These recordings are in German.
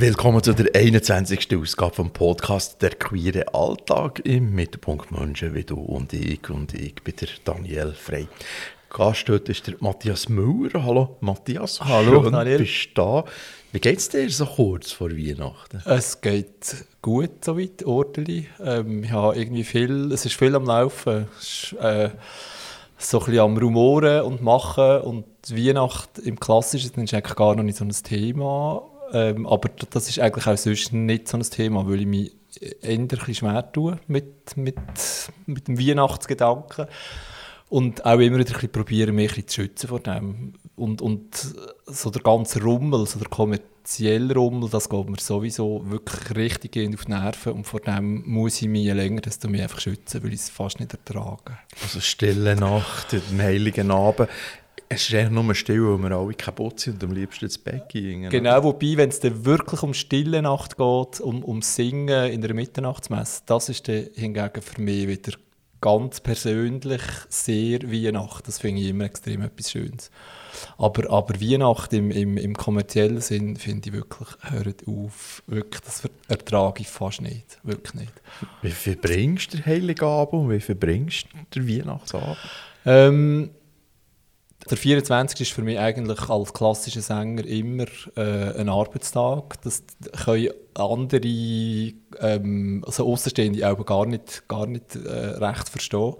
Willkommen zu der 21. Ausgabe vom Podcast «Der queere Alltag» im Mittelpunkt Menschen wie du und ich. Und ich bin der Daniel Frey. Gast heute ist der Matthias Müller. Hallo Matthias, Hallo, schön Daniel. bist da. Wie geht es dir so kurz vor Weihnachten? Es geht gut soweit, ordentlich. Ähm, habe irgendwie viel, es ist viel am Laufen. Es ist, äh, so ein bisschen am Rumoren und Machen und die Weihnacht im Klassischen ist eigentlich gar noch nicht so ein Thema. Ähm, aber das ist eigentlich auch sonst nicht so ein Thema, weil ich mich eher ein bisschen schwer tue mit, mit, mit dem Weihnachtsgedanken. Und auch immer wieder probieren, mich ein bisschen zu schützen vor dem. Und, und so der ganze Rummel, so der kommerzielle Rummel, das geht mir sowieso wirklich richtig auf die Nerven. Und vor dem muss ich mich länger desto mehr einfach schützen, weil ich es fast nicht ertrage. Also stille Nacht, den heiligen Abend. Es ist eigentlich nur still, weil wir alle kaputt sind und am liebsten ins Bett gehen. Genau, wobei, wenn es dann wirklich um stille Nacht geht, um, um Singen in der Mitternachtsmesse, das ist dann hingegen für mich wieder ganz persönlich sehr Weihnacht. Das finde ich immer extrem etwas Schönes. Aber, aber Weihnacht im, im, im kommerziellen Sinn finde ich wirklich, hört auf, wirklich, das ertrage ich fast nicht, wirklich nicht. Wie viel bringst du den Heiligen Abend und wie viel bringst du den Weihnachtsabend? Ähm, der 24. ist für mich eigentlich als klassischer Sänger immer äh, ein Arbeitstag. Das können andere, ähm, also Außenstehende, auch gar nicht, gar nicht äh, recht verstehen.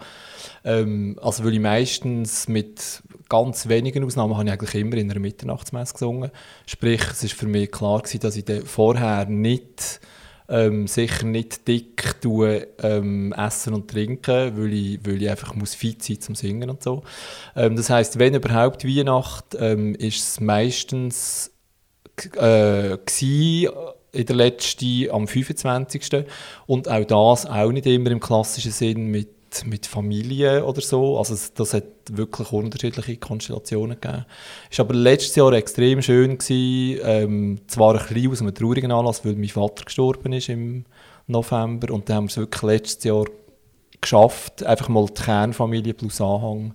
Ähm, also weil ich meistens mit ganz wenigen Ausnahmen habe ich eigentlich immer in einer Mitternachtsmesse gesungen. Sprich, es ist für mich klar gewesen, dass ich vorher nicht ähm, sicher nicht dick tue, ähm, essen und trinken, weil ich, weil ich einfach muss fit sein zum Singen und so. Ähm, das heißt, wenn überhaupt Weihnacht, ähm, ist es meistens äh, gewesen, in der letzten am 25. Und auch das auch nicht immer im klassischen Sinn mit mit Familie oder so. Also das hat wirklich unterschiedliche Konstellationen gegeben. Es war aber letztes Jahr extrem schön. Gewesen, ähm, zwar ein bisschen aus einem traurigen Anlass, weil mein Vater gestorben ist im November. Und dann haben wir es wirklich letztes Jahr geschafft, einfach mal die Kernfamilie plus Anhang,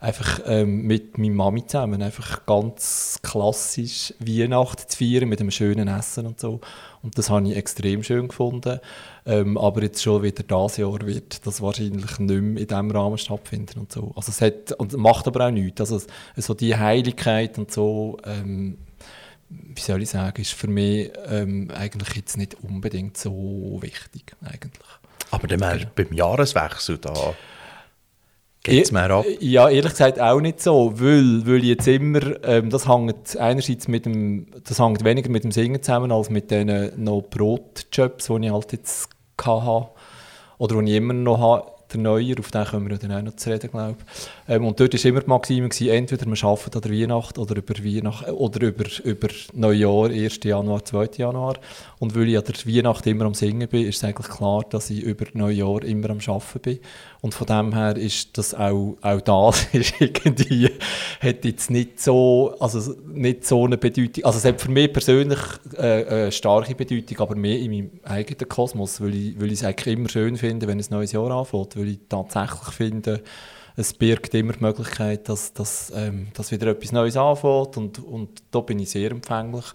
einfach ähm, mit meiner Mami zusammen, einfach ganz klassisch Weihnachten zu feiern mit einem schönen Essen und so. Und das habe ich extrem schön gefunden. Ähm, aber jetzt schon wieder dieses Jahr wird das wahrscheinlich nicht mehr in diesem Rahmen stattfinden und so. Also es hat, und macht aber auch nichts. Also so die Heiligkeit und so, ähm, wie soll ich sagen, ist für mich ähm, eigentlich jetzt nicht unbedingt so wichtig, eigentlich. Aber dann genau. beim Jahreswechsel, da geht es mehr ab? Ja, ehrlich gesagt auch nicht so, weil, weil jetzt immer, ähm, das hängt einerseits mit dem, das hängt weniger mit dem Singen zusammen, als mit den noch Brotjobs, die ich halt jetzt hatte, oder die ich immer noch habe der Neuer, auf den können wir dann auch noch zu reden, glaube ich. Ähm, und dort war immer die Maxime, gewesen, entweder wir arbeiten an der Weihnacht oder über, Weihnacht, oder über, über Neujahr, 1. Januar, 2. Januar. Und weil ich an der Weihnacht immer am Singen bin, ist es eigentlich klar, dass ich über Neujahr immer am Arbeiten bin. Und von dem her ist das auch, auch das ist irgendwie, hat jetzt nicht so, also nicht so eine Bedeutung, also es hat für mich persönlich äh, eine starke Bedeutung, aber mehr in meinem eigenen Kosmos, weil ich, weil ich es eigentlich immer schön finde, wenn ein neues Jahr anfängt, weil ich tatsächlich finde, es birgt immer die Möglichkeit, dass, dass, ähm, dass wieder etwas Neues anfängt und, und da bin ich sehr empfänglich.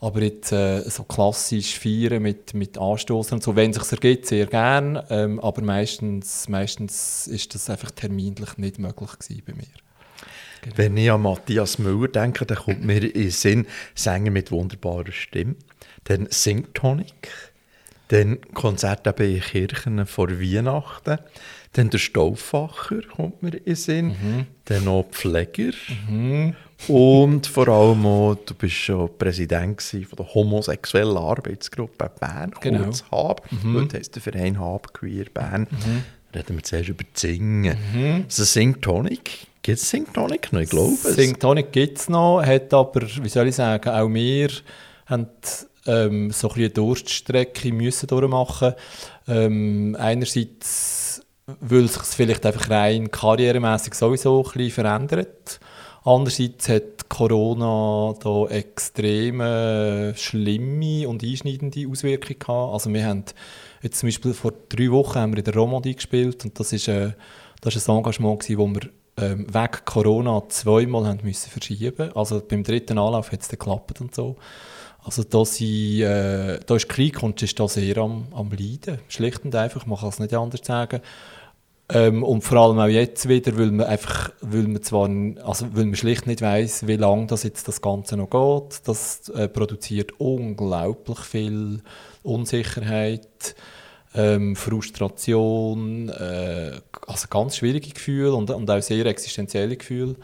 Aber jetzt äh, so klassisch feiern mit, mit Anstoßen und so, wenn es sich ergibt, sehr gern. Ähm, aber meistens, meistens ist das einfach terminlich nicht möglich gewesen bei mir. Genau. Wenn ich an Matthias Müller denke, dann kommt mir in den Sinn Sänger mit wunderbarer Stimme, dann Singtonic, dann Konzerte in Kirchen vor Weihnachten, dann der Stauffacher kommt mir in den Sinn, mhm. dann noch Pfleger mhm. und vor allem auch, du bist schon Präsident von der homosexuellen Arbeitsgruppe Bern, genau. kurz HAB. Mhm. Heute heisst der Verein HAB Queer Bern. Mhm. Reden wir zuerst über das Singen. Mhm. Also Singtonic, gibt es Singtonic noch? Ich glaube es. Singtonic gibt es noch, hat aber, wie soll ich sagen, auch wir haben ähm, so ein eine Durststrecke müssen durchmachen. Ähm, einerseits, weil es sich vielleicht einfach rein karrieremäßig sowieso ein bisschen verändert. Andererseits hat Corona da extrem äh, schlimme und einschneidende Auswirkungen gehabt. Also wir haben jetzt zum Beispiel vor drei Wochen haben wir in der Romandie gespielt und das ist, äh, das ist ein Engagement gewesen, wo wir ähm, wegen Corona zweimal haben müssen verschieben. Also beim dritten Anlauf hat es geklappt und so. Also da, sie, äh, da ist Krieg und ist da sehr am, am Leiden. Schlicht und einfach, man kann es nicht anders sagen. Ähm, und vor allem auch jetzt wieder, weil man einfach, weil man zwar, also weil man schlicht nicht weiß, wie lange das jetzt das Ganze noch geht. Das äh, produziert unglaublich viel Unsicherheit, ähm, Frustration, äh, also ganz schwierige Gefühle und, und auch sehr existenzielle Gefühle.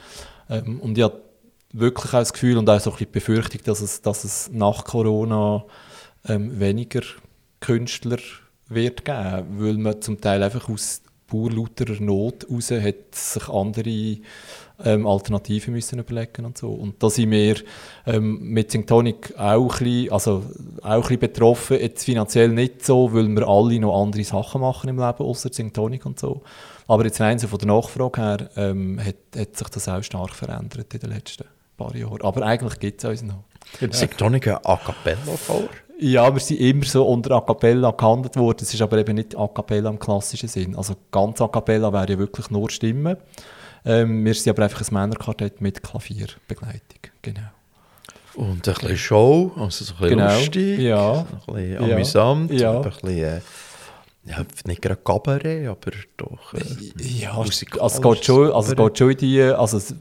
Ähm, und ich habe wirklich auch das Gefühl und auch so ein bisschen die Befürchtung, dass es, dass es nach Corona ähm, weniger Künstler wird geben, weil man zum Teil einfach aus pur lauterer Not raus hat sich andere ähm, Alternativen müssen überlegen und so. Und da sind wir ähm, mit Synctonic auch ein bisschen, also auch ein bisschen betroffen, jetzt finanziell nicht so, weil wir alle noch andere Sachen machen im Leben, außer Synctonic und so. Aber jetzt rein so von der Nachfrage her ähm, hat, hat sich das auch stark verändert in den letzten paar Jahren. Aber eigentlich gibt es uns noch. Synctonic ein A Cappella vor? Ja, wir sind immer so unter A Cappella gehandelt worden. Es ist aber eben nicht A Cappella im klassischen Sinn. Also ganz A Cappella wäre ja wirklich nur Stimmen. Ähm, wir sind aber einfach ein Männerkartett mit Klavierbegleitung. Genau. Und ein bisschen Show, also so ein bisschen Genau, lustig, ja. ein bisschen Ja, amüsant, ja. ein bisschen, äh, ja, nicht gerade Cabaret, aber doch äh, Ja, also es geht schon, also es geht schon in die, also es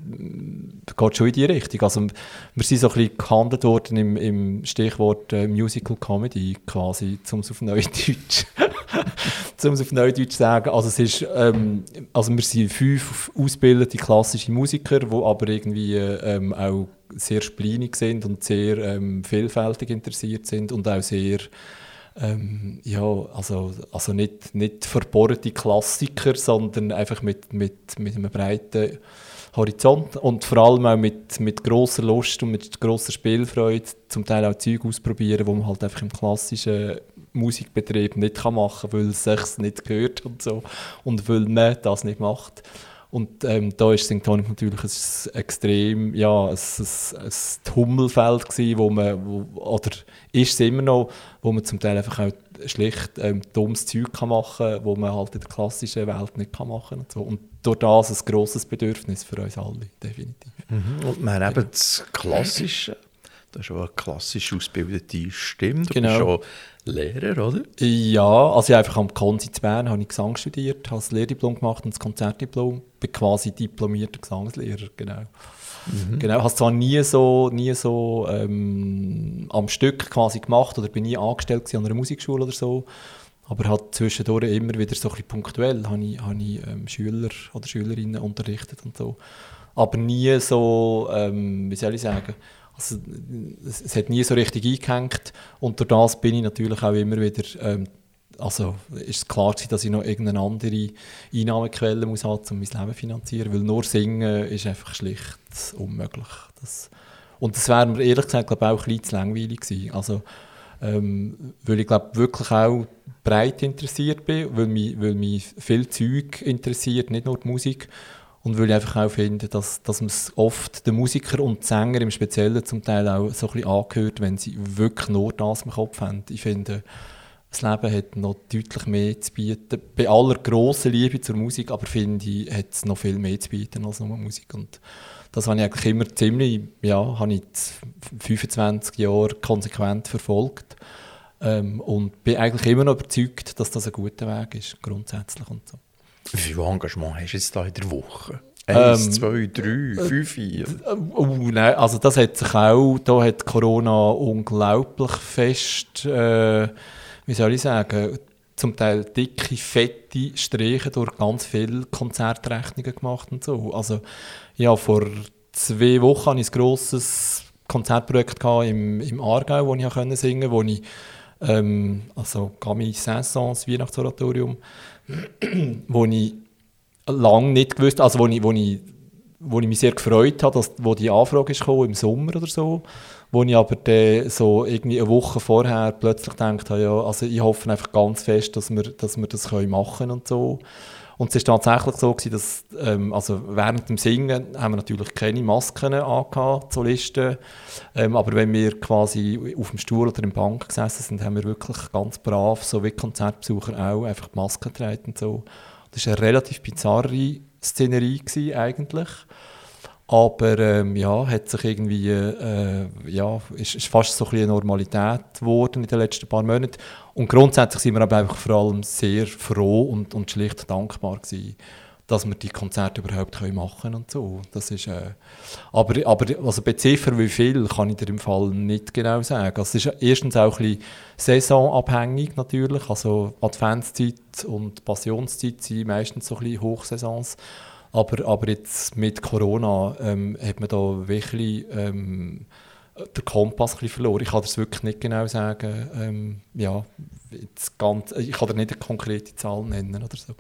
es geht schon in die Richtung. Also wir sind so ein bisschen gehandelt worden im, im Stichwort äh, Musical Comedy quasi, um es auf Neudeutsch, um es auf Neudeutsch zu sagen. Also es ist, ähm, also wir sind fünf ausgebildete klassische Musiker, die aber irgendwie ähm, auch sehr splinig sind und sehr ähm, vielfältig interessiert sind und auch sehr ähm, ja, also, also nicht, nicht verbohrte Klassiker, sondern einfach mit, mit, mit einem breiten Horizont und vor allem auch mit, mit grosser Lust und mit grosser Spielfreude zum Teil auch Zeug ausprobieren, wo man halt einfach im klassischen Musikbetrieb nicht machen kann, weil es sich nicht gehört und so und weil man das nicht macht. Und ähm, da ist Synctonic natürlich ein extrem, ja, ein, ein, ein Tummelfeld gewesen, wo man, wo, oder ist es immer noch, wo man zum Teil einfach auch schlicht ähm, dummes Zeug kann machen kann, wo man halt in der klassischen Welt nicht kann machen und so. Und durch das ein grosses Bedürfnis für uns alle, definitiv. Mhm. Und wir haben eben das Klassische, das ist schon eine klassisch ausgebildete Stimme, du Genau. bist schon Lehrer, oder? Ja, also ich einfach am Konzi zu Bern habe ich Gesang studiert, habe das Lehrdiplom gemacht und das Konzertdiplom, bin quasi diplomierter Gesangslehrer, genau. Genau, habe es zwar nie so, nie so ähm, am Stück quasi gemacht oder bin nie angestellt an einer Musikschule oder so, aber hat zwischendurch immer wieder so ein bisschen punktuell habe ich, habe ich ähm, Schüler oder Schülerinnen unterrichtet und so. Aber nie so, ähm, wie soll ich sagen, also, es, es hat nie so richtig eingehängt und durch das bin ich natürlich auch immer wieder, ähm, also ist es klar dass ich noch irgendeine andere Einnahmequelle muss haben, um mein Leben zu finanzieren, weil nur singen ist einfach schlicht unmöglich. Das, und das wäre mir ehrlich gesagt glaub, auch bisschen zu langweilig gewesen. Also, ähm, weil ich glaube wirklich auch breit interessiert bin, weil mich, weil mich viel Zeug interessiert, nicht nur die Musik. Und weil ich einfach auch finde, dass, dass man es oft den Musiker und die Sänger im Speziellen zum Teil auch so ein bisschen angehört, wenn sie wirklich nur das im Kopf haben. Ich finde, das Leben hat noch deutlich mehr zu bieten. Bei aller grossen Liebe zur Musik, aber finde ich, hat es noch viel mehr zu bieten als nur Musik. Und das habe ich eigentlich immer ziemlich, ja, habe ich jetzt 25 Jahre konsequent verfolgt. Ähm, und bin eigentlich immer noch überzeugt, dass das ein guter Weg ist, grundsätzlich und so. Wie viel Engagement hast du jetzt da in der Woche? Eins, Ähm, zwei, drei, fünf, vier? Oh, nein, also das hat sich auch, da hat Corona unglaublich fest, äh, wie soll ich sagen, zum Teil dicke, fette Striche durch ganz viele Konzertrechnungen gemacht und so. Also ja, vor zwei Wochen hatte ich ein grosses Konzertprojekt im, im Aargau, wo ich singen konnte, wo ich ähm, also Camille Saint-Saëns, Weihnachtsoratorium, wo ich lange nicht gewusst, also wo ich, wo ich, wo ich mich sehr gefreut habe, dass, wo die Anfrage ist gekommen, im Sommer oder so, wo ich aber dann so irgendwie eine Woche vorher plötzlich gedacht habe, ja, also ich hoffe einfach ganz fest, dass wir, dass wir das können machen und so. Und es ist tatsächlich so gewesen, dass, ähm, also während dem Singen haben wir natürlich keine Masken angehabt, Solisten, ähm, aber wenn wir quasi auf dem Stuhl oder im Bank gesessen sind, haben wir wirklich ganz brav, so wie Konzertbesucher auch, einfach die Maske getragen und so. Das war eine relativ bizarre Szenerie gewesen, eigentlich. Aber ähm, ja, hat sich irgendwie, äh, ja, ist, ist fast so ein eine Normalität geworden in den letzten paar Monaten. Und grundsätzlich sind wir aber einfach vor allem sehr froh und, und schlicht dankbar gewesen, dass wir die Konzerte überhaupt können machen und so. Das ist, äh, aber, aber also beziffern wie viel, kann ich dir im Fall nicht genau sagen. Also es ist erstens auch ein bisschen saisonabhängig natürlich. Also Adventszeit und Passionszeit sind meistens so ein bisschen Hochsaisons. Aber, aber jetzt mit Corona ähm, hat man da wirklich ähm, den Kompass ein bisschen verloren. Ich kann das wirklich nicht genau sagen. Ähm, ja, ganz, ich kann dir nicht eine konkrete Zahl nennen oder so.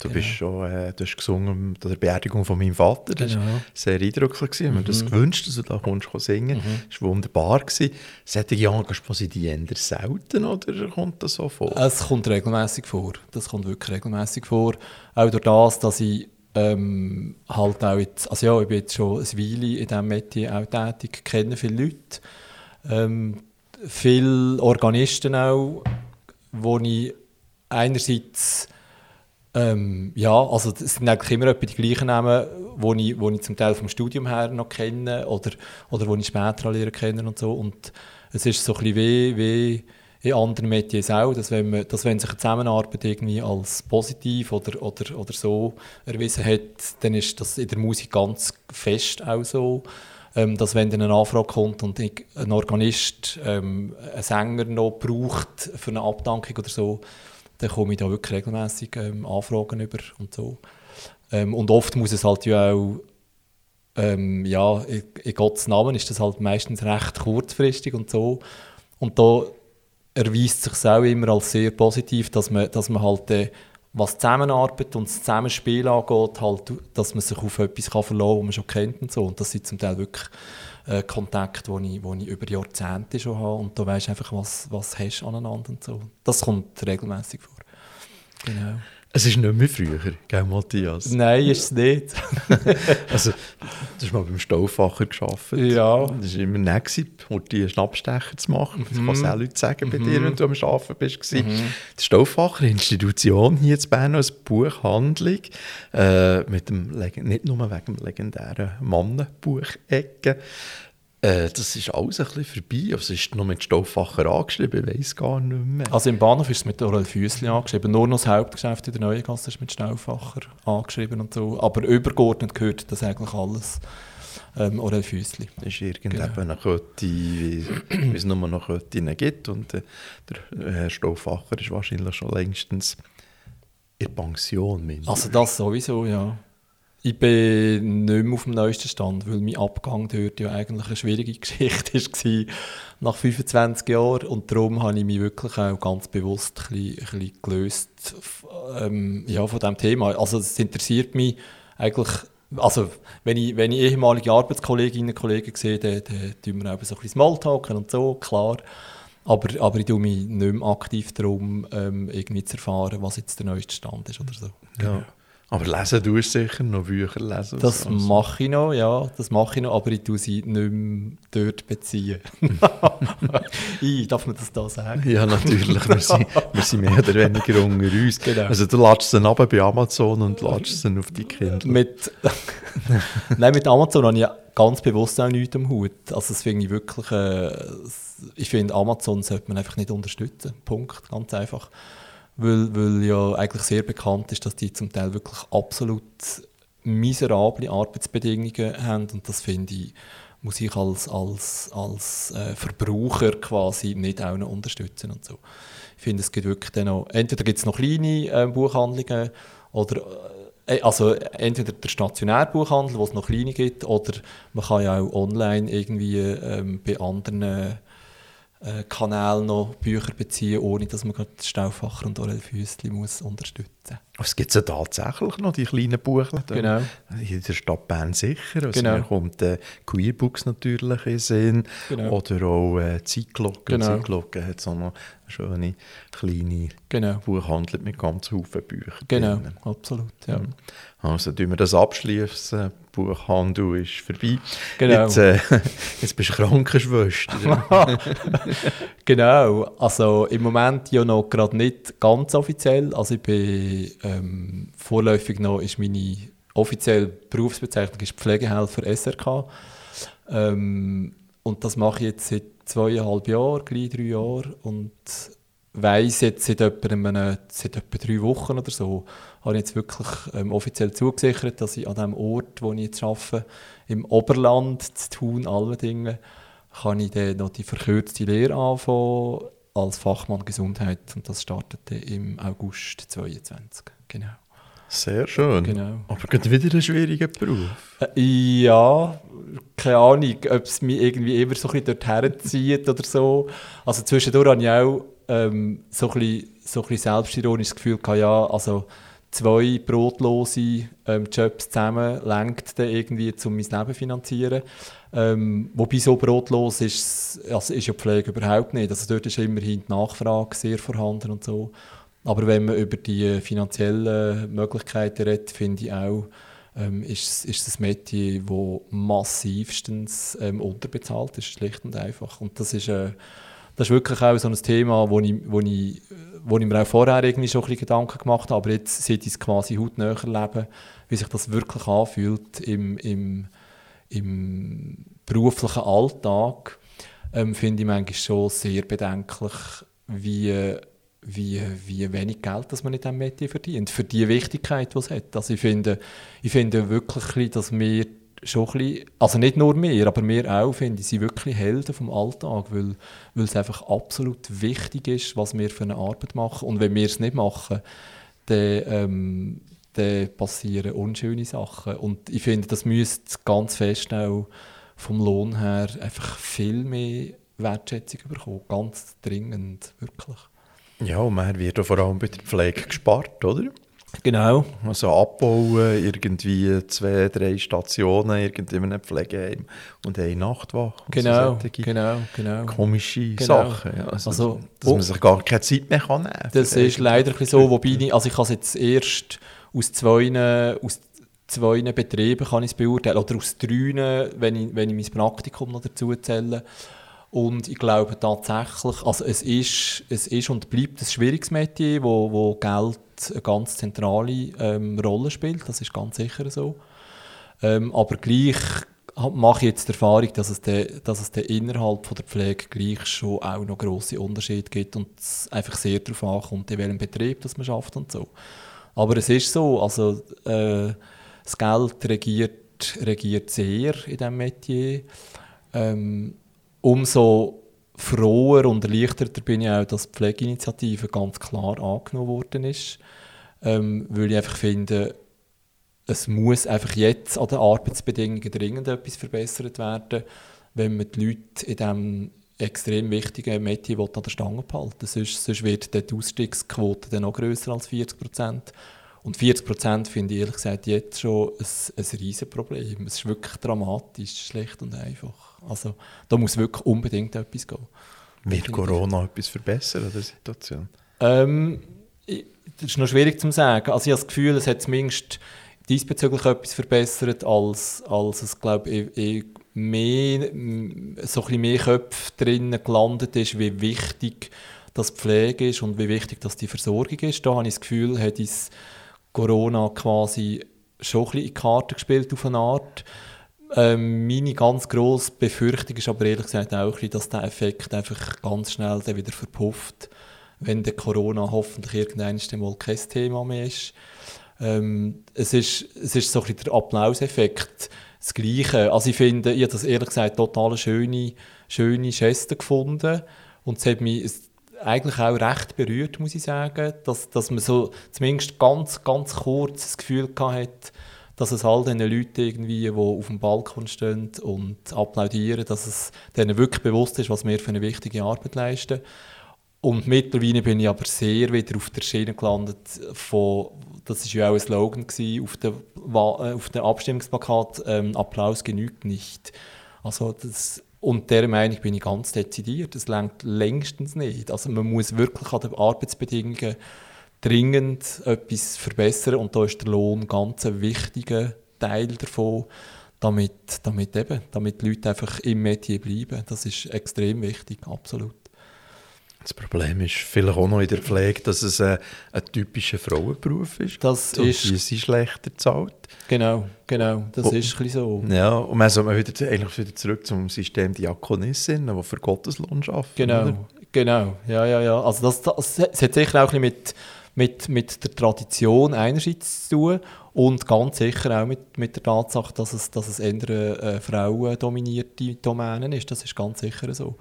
Du, bist schon, äh, du hast gesungen an der Beerdigung von meinem Vater. Das war genau. sehr eindrücklich. Ich mhm. habe mir das gewünscht, dass du da kommst singen mhm. Das war wunderbar. Solche Engagements sind die eher selten oder kommt das so vor? Es kommt regelmäßig vor. Das kommt wirklich regelmäßig vor. Auch durch das, dass ich ähm, halt auch jetzt, also ja, ich bin jetzt schon ein Weile in diesem Metier auch tätig, kenne viele Leute, ähm, viele Organisten auch, wo ich einerseits ähm, ja, also es sind eigentlich immer etwa die gleichen Namen, die ich, wo ich zum Teil vom Studium her noch kenne oder, oder wo ich später lernen kennen und so. Und es ist so ein bisschen wie, wie in anderen Medien auch, dass wenn, man, dass wenn sich eine Zusammenarbeit irgendwie als positiv oder, oder, oder so erwiesen hat, dann ist das in der Musik ganz fest auch so, ähm, dass wenn dann eine Anfrage kommt und ein Organist ähm, einen Sänger noch braucht für eine Abdankung oder so, dann komme ich da wirklich regelmäßig ähm, Anfragen über und so. Ähm, und oft muss es halt ja auch ähm, ja, in, in Gottes Namen ist das halt meistens recht kurzfristig und so. Und da erweist sich auch immer als sehr positiv, dass man, dass man halt, äh, was Zusammenarbeit und das Zusammenspiel angeht, halt, dass man sich auf etwas kann verlassen kann, das man schon kennt und so. Und das sind zum Teil wirklich äh, Kontakte, die ich, ich über Jahrzehnte schon habe und da weißt einfach, was, was hast aneinander und so. Das kommt regelmäßig vor. Genau. Es ist nicht mehr früher, gell, Matthias? Nein, ist es nicht. also, du hast mal beim Stauffacher gearbeitet. Ja. Das war immer nett, die Schnappstecher zu machen. Das mhm. kannst du auch Leute sagen bei mhm. dir, wenn du am Arbeiten bist. Mhm. Die Stauffacher Institution hier in Bern als Buchhandlung, äh, mit dem, nicht nur wegen dem legendären Mannenbuch-Ecke, äh, das ist alles ein bisschen vorbei. Also es ist noch mit Stauffacher angeschrieben, ich weiß gar nicht mehr. Also im Bahnhof ist es mit Orel Füssli angeschrieben. Nur noch das Hauptgeschäft in der Neuen Gasse ist mit Stauffacher angeschrieben und so. Aber übergeordnet gehört das eigentlich alles ähm, Orel Füssli. ist irgendeine genau. Kette, wie, wie es nur noch Köttinnen gibt. Und äh, der Herr Stauffacher ist wahrscheinlich schon längstens in Pension. Mindestens. Also das sowieso, ja. Ich bin nicht mehr auf dem neuesten Stand, weil mein Abgang dort ja eigentlich eine schwierige Geschichte war nach 25 Jahren. Und darum habe ich mich wirklich auch ganz bewusst ein bisschen, ein bisschen gelöst ähm, ja, von diesem Thema. Also es interessiert mich eigentlich, also wenn ich, wenn ich ehemalige Arbeitskolleginnen und Kollegen sehe, dann, dann tun wir auch so ein bisschen Smalltalken und so, klar. Aber, aber ich tue mich nicht mehr aktiv darum, ähm, irgendwie zu erfahren, was jetzt der neueste Stand ist oder so. Ja. Aber lesen du sicher noch Bücher lesen? Das also. mache ich noch, ja, das mache ich noch, aber ich tue sie nicht mehr dort beziehen. ich, darf man das da sagen? Ja, natürlich, wir sind, wir sind mehr oder weniger unter uns. Genau. Also du ladest sie ab bei Amazon und ladest sie auf die Kinder. Mit, Nein, mit Amazon habe ich ganz bewusst auch nichts am Hut. Also das finde ich wirklich, äh, ich finde Amazon sollte man einfach nicht unterstützen, Punkt, ganz einfach weil, weil ja eigentlich sehr bekannt ist, dass die zum Teil wirklich absolut miserable Arbeitsbedingungen haben und das finde ich, muss ich als, als, als äh, Verbraucher quasi nicht auch noch unterstützen und so. Ich finde, es gibt wirklich dann noch, entweder gibt es noch kleine äh, Buchhandlungen oder äh, also entweder der Stationärbuchhandel, wo es noch kleine gibt, oder man kann ja auch online irgendwie ähm, bei anderen äh, Kanäle noch Bücher beziehen, ohne dass man gerade Stauffacher und Orel Füssli muss unterstützen muss. Es gibt ja tatsächlich noch die kleinen Buchläden. Genau. In der Stadt Bern sicher. Also genau. kommt äh, Queerbooks natürlich in Sinn. Genau. Oder auch äh, Zeitglocken. Genau. Zeitglocken hat so noch schöne kleine genau. Buchhandel mit ganz vielen Büchern. Genau, drin. absolut. Ja. Also, tun wir das abschließen. Buchhandel ist vorbei. Genau. Jetzt, äh, jetzt bist du Krankenschwester. genau. Also im Moment ja noch gerade nicht ganz offiziell. Also ich bin ähm, vorläufig noch ist meine offiziell Berufsbezeichnung ist Pflegehelfer SRK. Ähm, und das mache ich jetzt seit zweieinhalb Jahren, gleich drei Jahren. Und weiss jetzt seit etwa, einem, seit etwa drei Wochen oder so, habe ich jetzt wirklich ähm, offiziell zugesichert, dass ich an dem Ort, wo ich jetzt arbeite, im Oberland zu tun, alle Dinge, kann ich dann noch die verkürzte Lehre anfangen als Fachmann Gesundheit und das startete im August 2022. Genau. Sehr schön. Genau. Aber gerade wieder ein schwieriger Beruf. Äh, ja, keine Ahnung, ob es mich irgendwie immer so ein bisschen dorthin zieht oder so. Also zwischendurch habe ich auch ähm, so, ein bisschen, so ein bisschen selbstironisch das Gefühl gehabt, ja, also zwei brotlose ähm, Jobs zusammen lenkt dann irgendwie, um mein Leben zu finanzieren. Ähm, wobei so brotlos ist, also ist ja Pflege überhaupt nicht. Also dort ist immerhin die Nachfrage sehr vorhanden und so. Aber wenn man über die finanziellen Möglichkeiten redet, finde ich auch, ähm, ist, ist ein Metier, das massivstens ähm, unterbezahlt ist, schlicht und einfach. Und das ist, äh, das ist wirklich auch so ein Thema, wo ich, wo ich, wo ich mir auch vorher irgendwie schon ein bisschen Gedanken gemacht habe, aber jetzt seit ich es quasi hautnäher lebe, wie sich das wirklich anfühlt im, im, im beruflichen Alltag, ähm, finde ich manchmal schon sehr bedenklich, wie wie, wie wenig Geld das man in diesem Metier verdient, für die Wichtigkeit, die es hat. Also ich finde, ich finde wirklich, dass wir schon ein bisschen, also nicht nur wir, aber wir auch, finde ich, sind wirklich Helden vom Alltag, weil, weil es einfach absolut wichtig ist, was wir für eine Arbeit machen. Und wenn wir es nicht machen, dann, ähm, dann passieren unschöne Sachen. Und ich finde, das müsste ganz fest auch vom Lohn her einfach viel mehr Wertschätzung bekommen. Ganz dringend, wirklich. Ja, und man wird vor allem bei der Pflege gespart, oder? Genau. Also abbauen, irgendwie zwei, drei Stationen irgendwie in einem Pflegeheim und eine Nachtwache. Genau, so genau, genau. Komische genau. Sachen. Ja. Also, Also, dass man sich gar keine Zeit mehr kann nehmen kann. Das ist leider ein bisschen so, wobei ich, also ich kann es jetzt erst aus zwei, aus zwei Betrieben kann ich es beurteilen, oder aus drei, wenn ich, wenn ich mein Praktikum noch dazu zähle. Und ich glaube tatsächlich, also es ist, es ist und bleibt ein schwieriges Metier, wo, wo Geld eine ganz zentrale ähm, Rolle spielt, das ist ganz sicher so. Ähm, aber gleich mache ich jetzt die Erfahrung, dass es, de, dass es de innerhalb von der Pflege gleich schon auch noch grosse Unterschiede gibt und es einfach sehr darauf ankommt, in welchem Betrieb das man schafft und so. Aber es ist so, also äh, das Geld regiert, regiert sehr in diesem Metier. Ähm, umso froher und erleichterter bin ich auch, dass die Pflegeinitiative ganz klar angenommen worden ist. Ähm, weil ich einfach finde, es muss einfach jetzt an den Arbeitsbedingungen dringend etwas verbessert werden, wenn man die Leute in diesem extrem wichtigen Metier an der Stange behalten sonst, sonst wird die Ausstiegsquote dann noch grösser als 40 Prozent. Und 40 Prozent finde ich ehrlich gesagt jetzt schon ein, ein Riesenproblem. Es ist wirklich dramatisch, schlecht und einfach. Also da muss wirklich unbedingt etwas gehen. Wird Corona etwas verbessern an der Situation? Ähm, das ist noch schwierig zu sagen. Also ich habe das Gefühl, es hat zumindest diesbezüglich etwas verbessert, als, als es, glaube ich, eh, eh mehr, so ein bisschen mehr Köpfe drinnen gelandet ist, wie wichtig das Pflege ist und wie wichtig das die Versorgung ist. Da habe ich das Gefühl, hat es Corona quasi schon ein bisschen in die Karte gespielt auf eine Art. Ähm, meine ganz grosse Befürchtung ist aber ehrlich gesagt auch, dass der Effekt einfach ganz schnell dann wieder verpufft, wenn der Corona hoffentlich irgendwann mal kein Thema mehr ist. Ähm, es ist. Es ist so ein bisschen der Applauseffekt das Gleiche. Also ich finde, ich habe das ehrlich gesagt total schöne, schöne Geste gefunden und es hat mich eigentlich auch recht berührt, muss ich sagen, dass, dass man so zumindest ganz, ganz kurz das Gefühl hat, dass es all diesen Leuten irgendwie, die auf dem Balkon stehen und applaudieren, dass es denen wirklich bewusst ist, was wir für eine wichtige Arbeit leisten. Und mittlerweile bin ich aber sehr wieder auf der Schiene gelandet von, das war ja auch ein Slogan gewesen, auf dem auf der Abstimmungsplakat, ähm, Applaus genügt nicht. Also das, und der Meinung bin ich ganz dezidiert. Das längt längstens nicht. Also man muss wirklich an den Arbeitsbedingungen dringend etwas verbessern und da ist der Lohn ganz ein wichtiger Teil davon, damit, damit, eben, damit die Leute einfach im Metier bleiben. Das ist extrem wichtig, absolut. Das Problem ist vielleicht auch noch in der Pflege, dass es ein, ein typischer Frauenberuf ist. Das Und ist- Die sind schlechter zahlt. Genau, genau, das Oh. ist ein bisschen so. Ja, und man soll wieder, eigentlich wieder zurück zum System Diakonissinnen, die für Gotteslohn arbeiten. Genau, oder? genau, ja, ja, ja. Also das, das, es hat sicher auch ein bisschen mit, mit, mit der Tradition einerseits zu tun und ganz sicher auch mit, mit der Tatsache, dass es, dass es eher äh, frauendominierte Domäne ist. Das ist ganz sicher so.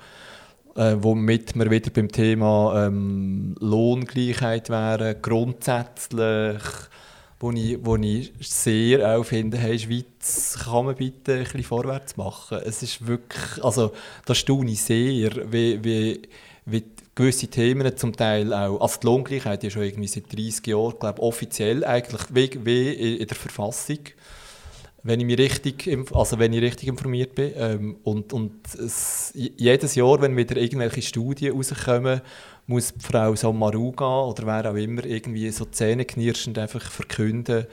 Äh, womit wir wieder beim Thema ähm, Lohngleichheit wären, grundsätzlich, wo ich, wo ich sehr auch finde, hey, Schweiz, kann man bitte ein bisschen vorwärts machen? Es ist wirklich, also das staune ich sehr, wie, wie, wie gewisse Themen zum Teil auch, also die Lohngleichheit ist schon irgendwie seit 30 Jahren, glaube offiziell eigentlich wie, wie in der Verfassung wenn ich mich richtig, also wenn ich richtig informiert bin. Ähm, und und es, jedes Jahr, wenn wieder irgendwelche Studien rauskommen, muss die Frau Sommaruga oder wer auch immer irgendwie so zähneknirschend einfach verkünden,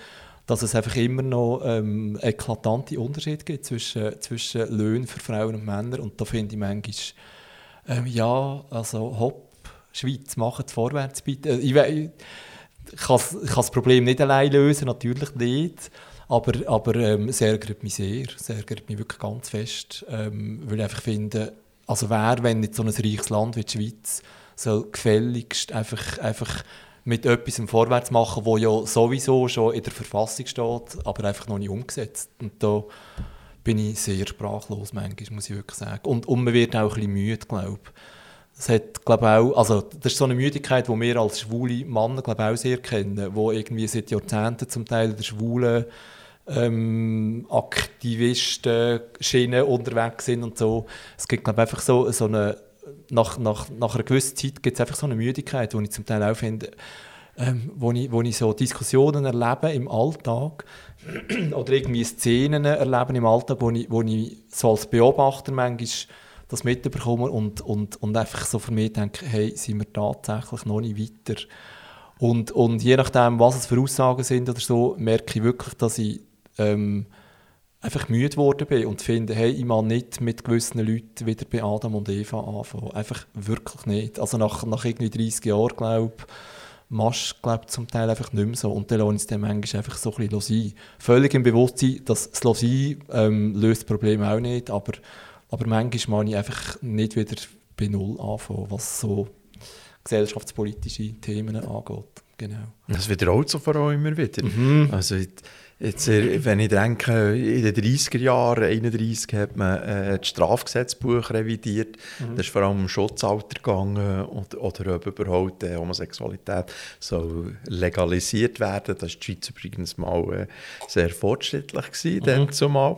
dass es einfach immer noch ähm, eklatante Unterschiede gibt zwischen, zwischen Löhnen für Frauen und Männer. Und da finde ich manchmal, ähm, ja, also hopp, Schweiz, macht vorwärts bitte. Äh, Ich, ich kann das Problem nicht allein lösen, natürlich nicht. Aber, aber ähm, es ärgert mich sehr. Es ärgert mich wirklich ganz fest. Ähm, weil ich einfach finde, also wer, wenn nicht so ein reiches Land wie die Schweiz, soll gefälligst einfach, einfach mit etwas vorwärts machen, wo ja sowieso schon in der Verfassung steht, aber einfach noch nicht umgesetzt. Und da bin ich sehr sprachlos manchmal, muss ich wirklich sagen. Und, und man wird auch ein bisschen müde, glaube ich. Es hat, glaube auch, also das ist so eine Müdigkeit, die wir als schwule Männer, glaube auch sehr kennen, wo irgendwie seit Jahrzehnten zum Teil der schwulen ähm, Aktivisten Schiene unterwegs sind und so. Es gibt, glaube einfach so, so eine, nach, nach, nach einer gewissen Zeit gibt es einfach so eine Müdigkeit, wo ich zum Teil auch finde, ähm, wo, ich, wo ich so Diskussionen erlebe im Alltag oder irgendwie Szenen erleben im Alltag, wo ich, wo ich so als Beobachter manchmal das mitbekomme und, und, und einfach so für mich denke, hey, sind wir tatsächlich noch nicht weiter? Und, und je nachdem, was es für Aussagen sind oder so, merke ich wirklich, dass ich ähm, einfach müde geworden bin und finde, hey, ich mag nicht mit gewissen Leuten wieder bei Adam und Eva anfangen. Einfach wirklich nicht. Also nach, nach irgendwie 30 Jahren, glaube ich, machst du glaub, zum Teil einfach nicht mehr so. Und dann lasse ich es dann manchmal einfach so ein bisschen sein. Völlig im Bewusstsein, dass das Sein ähm, löst das Problem auch nicht, aber, aber manchmal mag ich einfach nicht wieder bei Null anfangen, was so gesellschaftspolitische Themen angeht. Genau. Das wiederholt sich vor allem immer wieder. Mhm. Also jetzt, äh, wenn ich denke, in den 30er Jahren, 31 hat man äh, das Strafgesetzbuch revidiert. Mhm. Da ist vor allem um Schutzalter gegangen und, oder ob überhaupt äh, Homosexualität soll legalisiert werden. Das war die Schweiz übrigens mal äh, sehr fortschrittlich gewesen, Mhm. dann zumal.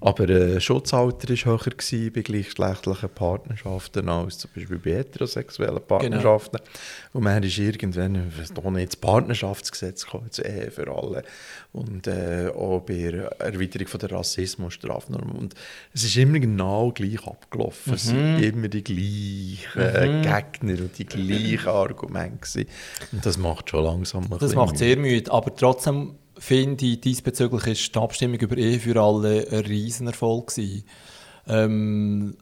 Aber äh, Schutzalter war höher gewesen bei gleichgeschlechtlichen Partnerschaften als zum Beispiel bei heterosexuellen Genau. Partnerschaften. Und man ist irgendwann, was doch nicht, das Partnerschaftsgesetz gekommen, das Ehe für alle. Und äh, auch bei der Erweiterung von der Rassismusstrafnorm. Und es ist immer genau gleich abgelaufen. Es Mhm. sind immer die gleichen Gegner und die gleichen Argumente. gewesen. Und das macht schon langsam ein Das macht sehr müde, aber trotzdem finde ich, diesbezüglich ist die Abstimmung über Ehe für alle ein Riesenerfolg gewesen. Ähm,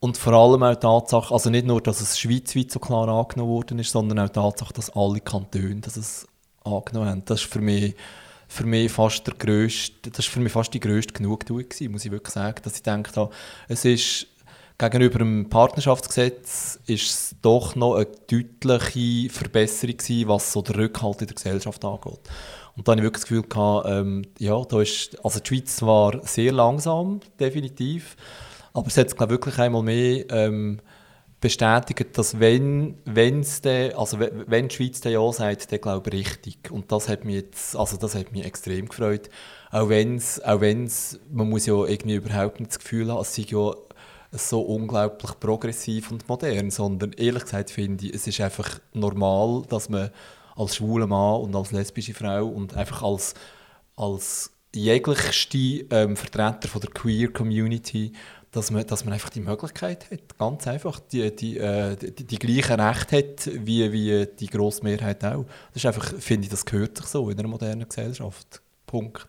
und vor allem auch die Tatsache, also nicht nur, dass es schweizweit so klar angenommen worden ist, sondern auch die Tatsache, dass alle Kantone dass es angenommen haben. Das ist für mich, für mich fast der grösste, das ist für mich fast die grösste Genugtuung gewesen, muss ich wirklich sagen, dass ich gedacht habe, es ist gegenüber dem Partnerschaftsgesetz ist es doch noch eine deutliche Verbesserung gewesen, was so den Rückhalt in der Gesellschaft angeht. Und da habe ich wirklich das Gefühl gehabt, ähm, ja, da ist, also die Schweiz war sehr langsam, definitiv, aber es hat glaube wirklich einmal mehr ähm, bestätigt, dass wenn, wenn's de, also we- wenn die Schweiz dann ja sagt, dann glaube ich richtig. Und das hat mich jetzt, also das hat mich extrem gefreut. Auch wenn es, auch wenn's, man muss ja irgendwie überhaupt nicht das Gefühl haben, es sei ja so unglaublich progressiv und modern, sondern ehrlich gesagt finde ich, es ist einfach normal, dass man als schwuler Mann und als lesbische Frau und einfach als, als jeglichste ähm, Vertreter von der Queer Community, dass man, dass man einfach die Möglichkeit hat, ganz einfach, die, die, äh, die, die gleichen Rechte hat, wie, wie die grosse Mehrheit auch. Das ist einfach, finde ich, das gehört sich so in einer modernen Gesellschaft. Punkt.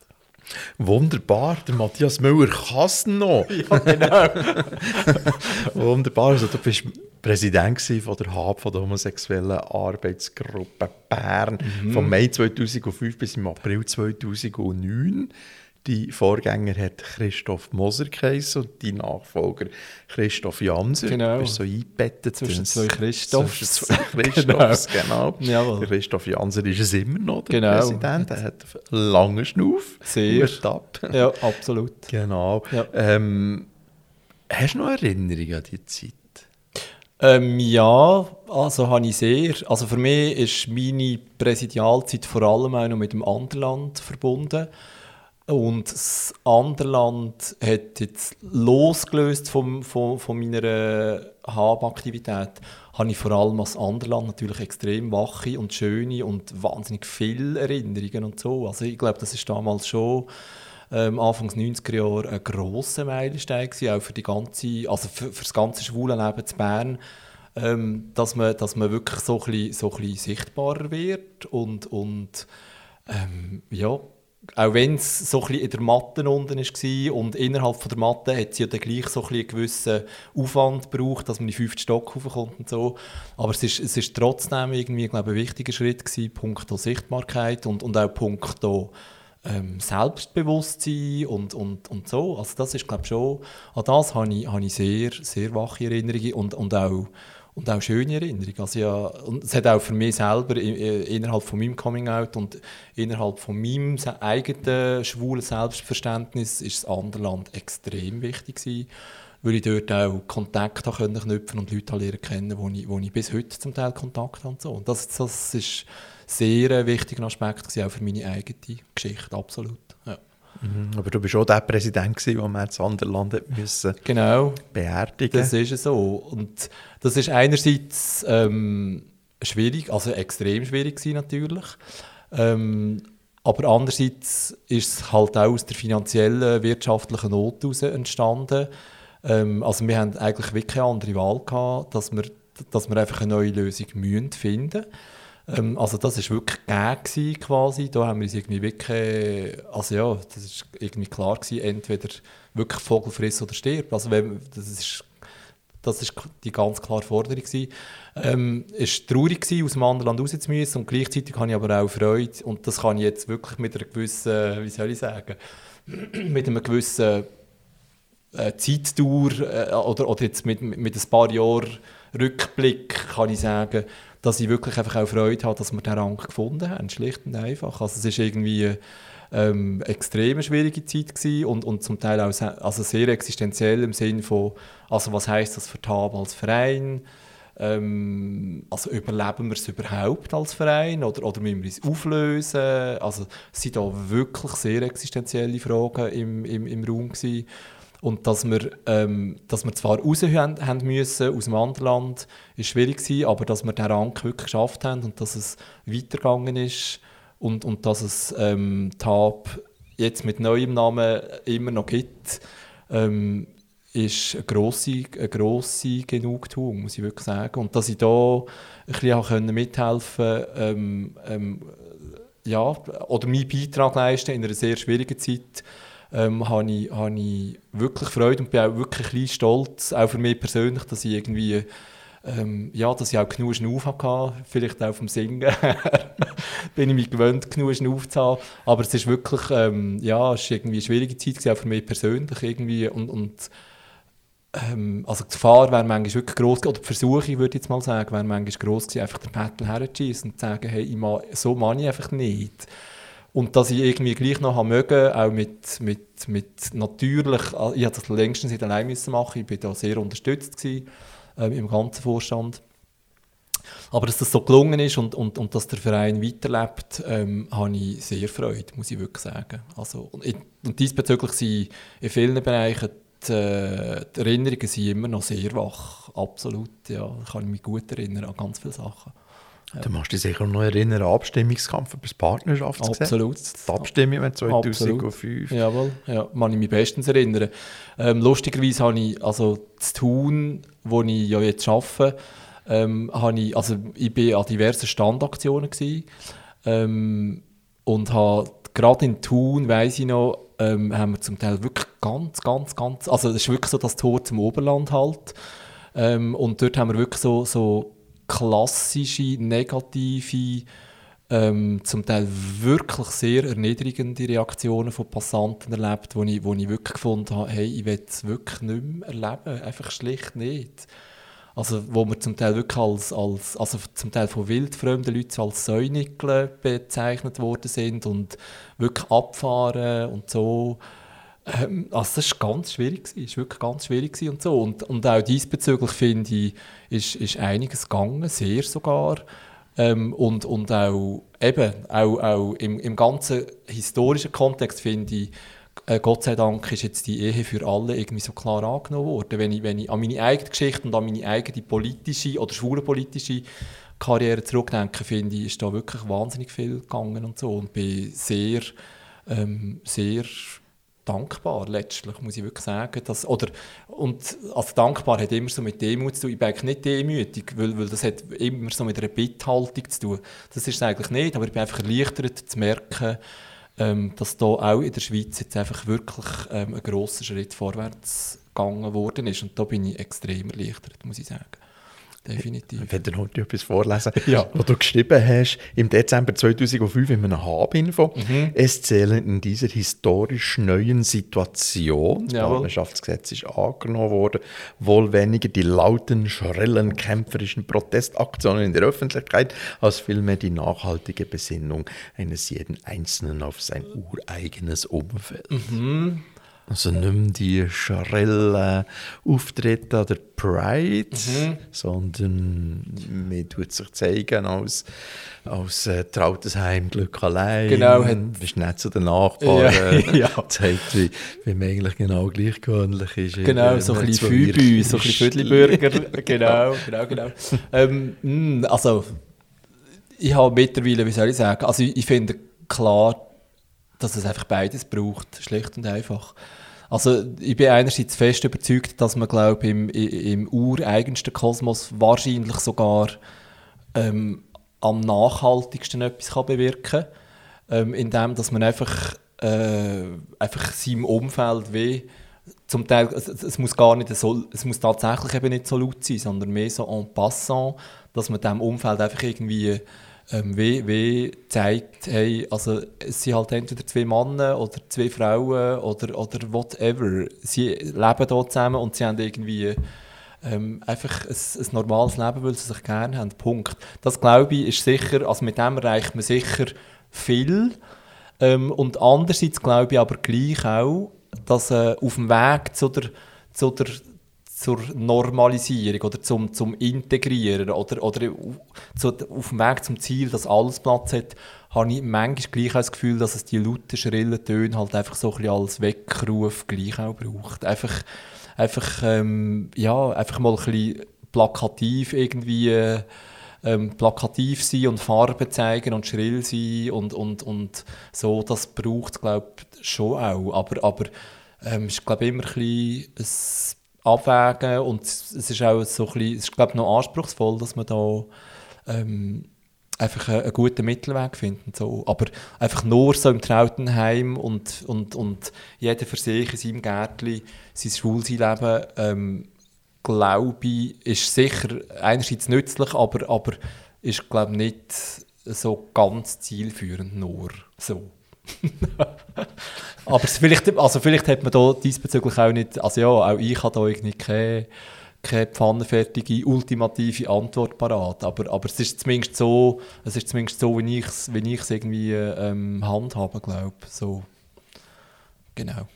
Wunderbar, der Matthias Müller kann es noch. Ja, genau. Wunderbar, also du bist Präsident von der HAB, von der homosexuellen Arbeitsgruppe Bern, Mhm. vom Mai 2005 bis im April 2009. Die Vorgänger hat Christoph Moser geheißen und die Nachfolger Christoph Janser. Genau. Du bist so eingebettet. Zwischen zwei Christophs. Zwischen zwei Christophs, genau. Der Christoph Janser ist es immer noch, der Genau. Präsident. Er hat einen langen Schnuff. Sehr. Ab. Ja, absolut. Genau. Ja. Ähm, hast du noch Erinnerungen an die Zeit? Ähm, ja, also habe ich sehr. Also für mich ist meine Präsidialzeit vor allem auch noch mit dem Anderland verbunden. Und das Anderland hat jetzt losgelöst vom, von, von meiner Habaktivität, habe ich vor allem als Anderland natürlich extrem wache und schöne und wahnsinnig viele Erinnerungen und so. Also ich glaube, das ist damals schon ähm, Anfangs 90er Jahre ein grosser Meilenstein gewesen, auch für die ganze, also für, für das ganze schwule Leben zu Bern, ähm, dass, man, dass man wirklich so ein bisschen, so ein bisschen sichtbarer wird und, und ähm, ja, auch wenn es so in der Matte unten war und innerhalb von der Matte hat sie ja dann gleich so ein einen gewissen Aufwand gebraucht, dass man in den fünften Stock raufkommt und so. Aber es ist, es ist trotzdem irgendwie, glaube ich, ein wichtiger Schritt gewesen, punkto Sichtbarkeit und, und auch punkto ähm, Selbstbewusstsein und, und, und so. Also das ist, glaube ich, schon, an das habe ich, habe ich sehr, sehr wache Erinnerungen und, und auch und auch schöne Erinnerungen. Also ja, und es hat auch für mich selber innerhalb von meinem Coming-out und innerhalb von meinem eigenen schwulen Selbstverständnis ist das Anderland extrem wichtig gewesen, weil ich dort auch Kontakt können knüpfen und Leute lernen kennen, wo ich, wo ich bis heute zum Teil Kontakt habe und so. Und das, das ist sehr ein wichtiger Aspekt gewesen, auch für meine eigene Geschichte, absolut. Mhm. Aber du bist auch der Präsident, gewesen, den man das Anderland hat müssen Genau. beerdigen Das ist so. Und das ist einerseits ähm, schwierig, also extrem schwierig gewesen natürlich. Ähm, aber andererseits ist es halt auch aus der finanziellen, wirtschaftlichen Not heraus entstanden. Ähm, also wir haben eigentlich wirklich keine andere Wahl gehabt, dass wir, dass wir einfach eine neue Lösung müssen finden ähm, Also das ist wirklich gegeben quasi. Da haben wir uns irgendwie wirklich, also ja, das ist irgendwie klar gewesen, entweder wirklich Vogel friss oder stirb. Also wenn, das ist das ist die ganz klare Forderung. gewesen. Ähm, es war traurig, gewesen, aus dem anderen Land raus und gleichzeitig habe ich aber auch Freude und das kann ich jetzt wirklich mit einer gewissen, wie soll ich sagen, mit einem gewissen äh, Zeitdauer äh, oder, oder jetzt mit, mit ein paar Jahren Rückblick kann ich sagen, dass ich wirklich einfach auch Freude habe, dass wir den Rang gefunden haben, schlicht und einfach. Also es ist irgendwie ähm, extrem schwierige Zeit und, und zum Teil auch also sehr existenziell im Sinn von, also was heißt das für TAB als Verein? Ähm, also überleben wir es überhaupt als Verein oder, oder müssen wir es auflösen? Also es sind da wirklich sehr existenzielle Fragen im, im, im Raum gewesen. Und dass wir, ähm, dass wir zwar raus haben, haben müssen aus dem anderen Land, ist schwierig gewesen, aber dass wir den Rang wirklich geschafft haben und dass es weitergegangen ist und, und dass es ähm, TAP jetzt mit neuem Namen immer noch gibt, ähm, ist eine grosse, eine grosse Genugtuung, muss ich wirklich sagen. Und dass ich da ein bisschen mithelfen ähm, ähm, ja, oder meinen Beitrag leisten in einer sehr schwierigen Zeit, ähm, habe ich, habe ich wirklich Freude und bin auch wirklich ein stolz, auch für mich persönlich, dass ich irgendwie ähm, ja, dass ich auch genug Schnauf hatte, vielleicht auch vom Singen. Bin ich mich gewöhnt, genug Schnauf zu haben, aber es ist wirklich, ähm, ja, es ist irgendwie eine schwierige Zeit auch für mich persönlich irgendwie. Und, und ähm, also die Gefahr wäre manchmal wirklich gross, oder die Versuchung, würde ich jetzt mal sagen, wäre manchmal gross gewesen, einfach den Battle herzuschießen und zu sagen, hey, ich mag, so mache ich einfach nicht. Und dass ich irgendwie gleich noch haben mögen, auch mit, mit, mit natürlich, ich hatte das längstens nicht allein müssen machen, ich war da sehr unterstützt gewesen, ähm, im ganzen Vorstand. Aber dass das so gelungen ist und, und, und dass der Verein weiterlebt, ähm, habe ich sehr Freude, muss ich wirklich sagen. Also, und, in- und diesbezüglich sind in vielen Bereichen die, äh, die Erinnerungen sind immer noch sehr wach. Absolut, ja. Ich kann mich gut erinnern an ganz viele Sachen. Du musst dich sicher noch erinnern an den Abstimmungskampf über das Partnerschaftsgesetz. Absolut. Die Abstimmung 2005. Jawohl, ja, kann ich mich bestens erinnern. Ähm, lustigerweise habe ich, also das Tun, wo ich ja jetzt arbeite, ähm, habe ich, also ich bin an diversen Standaktionen gewesen, ähm, und habe gerade in Thun, weiss ich noch, ähm, haben wir zum Teil wirklich ganz, ganz, ganz, also es ist wirklich so das Tor zum Oberland halt. Ähm, und dort haben wir wirklich so, so klassische, negative, ähm, zum Teil wirklich sehr erniedrigende Reaktionen von Passanten erlebt, wo ich, wo ich wirklich gefunden habe, hey, ich will es wirklich nicht mehr erleben, einfach schlicht nicht. Also wo wir zum Teil wirklich als, als also zum Teil von wildfremden Leuten als Säunigle bezeichnet worden sind und wirklich abfahren und so. Ähm, also das war ganz schwierig, ist wirklich ganz schwierig und so. Und, und auch diesbezüglich finde ich, ist, ist einiges gegangen, sehr sogar. Ähm, und, und auch, eben, auch, auch im, im ganzen historischen Kontext finde ich, äh, Gott sei Dank ist jetzt die Ehe für alle irgendwie so klar angenommen worden. Wenn ich, wenn ich an meine eigene Geschichte und an meine eigene politische oder schwulenpolitische Karriere zurückdenke, finde ich, ist da wirklich wahnsinnig viel gegangen und so. Und bin sehr, ähm, sehr dankbar letztlich, muss ich wirklich sagen. Dass, oder, und also dankbar hat immer so mit Demut zu tun. Ich bin eigentlich nicht demütig, weil, weil das hat immer so mit einer Bitthaltung zu tun. Das ist es eigentlich nicht, aber ich bin einfach erleichtert zu merken, ähm, dass da auch in der Schweiz jetzt einfach wirklich ähm, ein grosser Schritt vorwärts gegangen worden ist. Und da bin ich extrem erleichtert, muss ich sagen. Definitiv. Wenn du noch etwas vorlesen, ja. was du geschrieben hast, im Dezember 2005 in einem Hab-Info, mhm. es zählen in dieser historisch neuen Situation, das Partnerschaftsgesetz ist angenommen worden, wohl weniger die lauten, schrillen, kämpferischen Protestaktionen in der Öffentlichkeit, als vielmehr die nachhaltige Besinnung eines jeden Einzelnen auf sein ureigenes Umfeld. Mhm. Also nicht mehr die schrillen Auftritte an der Pride, mhm. sondern man tut sich zeigen als, als äh, Trautesheim Glück allein. Genau. Hat, bist nett zu den Nachbarn. Ja, ja. Zeigt, wie, wie man eigentlich genau gleich gewöhnlich ist. Genau, so ein bisschen Fübü, so ein bisschen Viertelbürger. genau, genau, genau. ähm, hm, also, ich habe mittlerweile, wie soll ich sagen, also ich, ich finde klar, dass es einfach beides braucht, schlicht und einfach. Also ich bin einerseits fest überzeugt, dass man glaube im, im ureigensten Kosmos wahrscheinlich sogar ähm, am nachhaltigsten etwas kann bewirken kann, ähm, indem dass man einfach, äh, einfach seinem Umfeld weh zum Teil, es, es, muss gar nicht so, es muss tatsächlich eben nicht so laut sein, sondern mehr so en passant, dass man dem Umfeld einfach irgendwie ähm, wie, wie zeigt, hey, also es sind halt entweder zwei Männer oder zwei Frauen oder, oder whatever. Sie leben dort zusammen und sie haben irgendwie ähm, einfach ein, ein, normales Leben, weil sie sich gerne haben. Punkt. Das glaube ich ist sicher, also mit dem erreicht man sicher viel. Ähm, und andererseits glaube ich aber gleich auch, dass äh, auf dem Weg zu der, zu der zur Normalisierung oder zum, zum Integrieren oder, oder zu, auf dem Weg zum Ziel, dass alles Platz hat, habe ich manchmal gleich das Gefühl, dass es die lauten, schrillen Töne halt einfach so ein bisschen als Weckruf gleich auch braucht. Einfach, einfach, ähm, ja, einfach mal ein bisschen plakativ irgendwie ähm, plakativ sein und Farbe zeigen und schrill sein und, und, und so, das braucht es, glaube ich, schon auch. Aber, aber ähm, ist, glaube immer ein bisschen abwägen und es ist auch so bisschen, es ist, glaube ich, noch anspruchsvoll, dass man da ähm, einfach einen, einen, guten Mittelweg findet. So. Aber einfach nur so im Trautenheim und, und, und jeder für sich in seinem Gärtchen sein Schwulsein-Leben, ähm, glaube ich, ist sicher einerseits nützlich, aber, aber ist, glaube ich, nicht so ganz zielführend nur so. Aber vielleicht, also vielleicht hat man da diesbezüglich auch nicht, also ja, auch ich habe da irgendwie keine, keine pfannenfertige, ultimative Antwort parat. Aber, aber es ist zumindest so, es ist zumindest so, wie ich es wie irgendwie ähm, handhabe, glaube. So. Genau.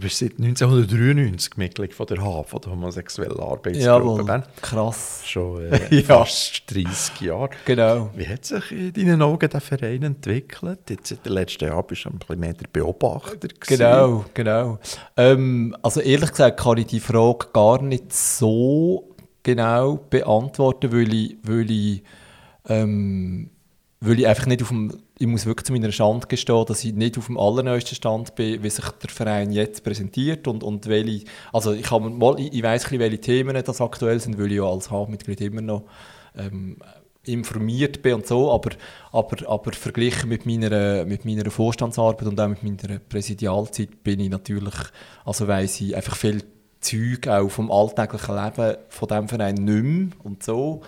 Du bist seit 1993 Mitglied von der von der homosexuellen Arbeitsgruppe. Jawohl, krass. Schon äh, fast 30 Jahre. Genau. Wie hat sich in deinen Augen der Verein entwickelt? Jetzt in den letzten Jahren bist du ein bisschen mehr der Beobachter. Gewesen. Genau, genau. Ähm, also ehrlich gesagt kann ich die Frage gar nicht so genau beantworten, weil ich, weil ich, ähm, weil ich einfach nicht auf dem ich muss wirklich zu meiner Schande gestehen, dass ich nicht auf dem allerneuesten Stand bin, wie sich der Verein jetzt präsentiert und, und welche, also ich, habe mal, ich, ich weiss welche Themen das aktuell sind, weil ich ja als H-Mitglied immer noch ähm, informiert bin und so, aber, aber, aber verglichen mit meiner, mit meiner Vorstandsarbeit und auch mit meiner Präsidialzeit bin ich natürlich, also weiss ich einfach viel Zeug auch vom alltäglichen Leben von diesem Verein nicht mehr und so.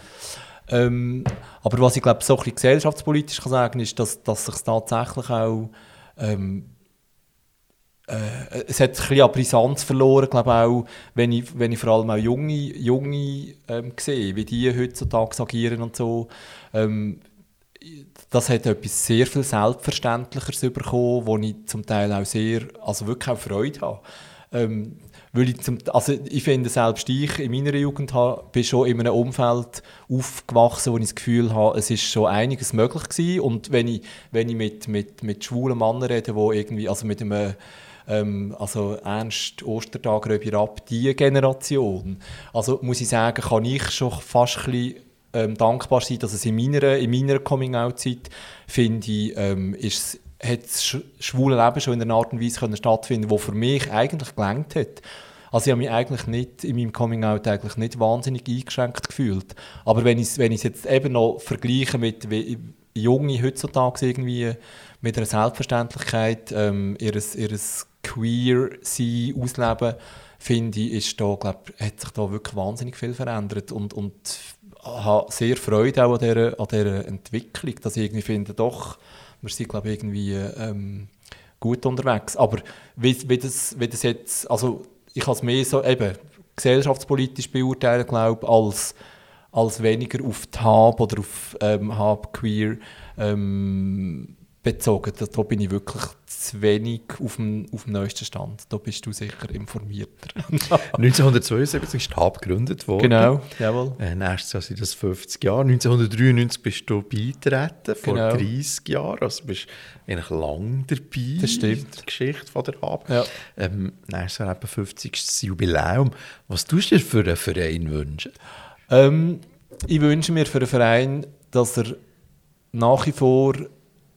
Ähm, aber was ich glaube so ein gesellschaftspolitisch kann sagen ist, dass, dass sich tatsächlich auch ähm, äh, es hat ein bisschen an Brisanz verloren, glaube auch, wenn ich, wenn ich vor allem auch junge, junge ähm, sehe, wie die heutzutage agieren und so. Ähm, das hat etwas sehr viel Selbstverständlicheres bekommen, wo ich zum Teil auch sehr, also wirklich auch Freude habe. Ähm, weil ich, zum, also ich finde, selbst ich in meiner Jugend habe, bin schon in einem Umfeld aufgewachsen, wo ich das Gefühl habe, es ist schon einiges möglich gewesen. Und wenn ich, wenn ich mit, mit, mit schwulen Männern rede, wo irgendwie, also mit einem ähm, also Ernst Ostertag, Röbi Rapp, diese Generation, also muss ich sagen, kann ich schon fast ein bisschen ähm, dankbar sein, dass es in meiner, in meiner Coming-out-Zeit, finde ich, ähm, ist hat das schwule Leben schon in einer Art und Weise können stattfinden wo für mich eigentlich gelangt hat. Also ich habe mich eigentlich nicht in meinem Coming-out eigentlich nicht wahnsinnig eingeschränkt gefühlt. Aber wenn ich es wenn jetzt eben noch vergleiche mit wie Junge heutzutage irgendwie mit einer Selbstverständlichkeit ähm, ihres, ihres Queer-Sein ausleben, finde ich, ist da, glaub, hat sich da wirklich wahnsinnig viel verändert und, und habe sehr Freude auch an dieser, an dieser Entwicklung, dass ich irgendwie finde, doch, wir sind, glaube ich, irgendwie ähm, gut unterwegs. Aber wie, wie, das, wie das jetzt, also ich kann es mehr so eben gesellschaftspolitisch beurteilen, glaube als, als weniger auf die Hab oder auf ähm, Hab Queer ähm, bezogen. Da, da bin ich wirklich zu wenig auf dem, auf dem neuesten Stand. Da bist du sicher informierter. 1972 ist Hab gegründet worden. Genau, jawohl. Äh, nächstes Jahr sind das 50 Jahre. 1993 bist du beigetreten, vor Genau. 30 Jahren. Also bist eigentlich lang dabei Das stimmt. in der Geschichte von der Hab. Ja. Ähm, nächstes Jahr eben 50. Jubiläum. Was tust du dir für einen Verein wünschen? Ähm, ich wünsche mir für einen Verein, dass er nach wie vor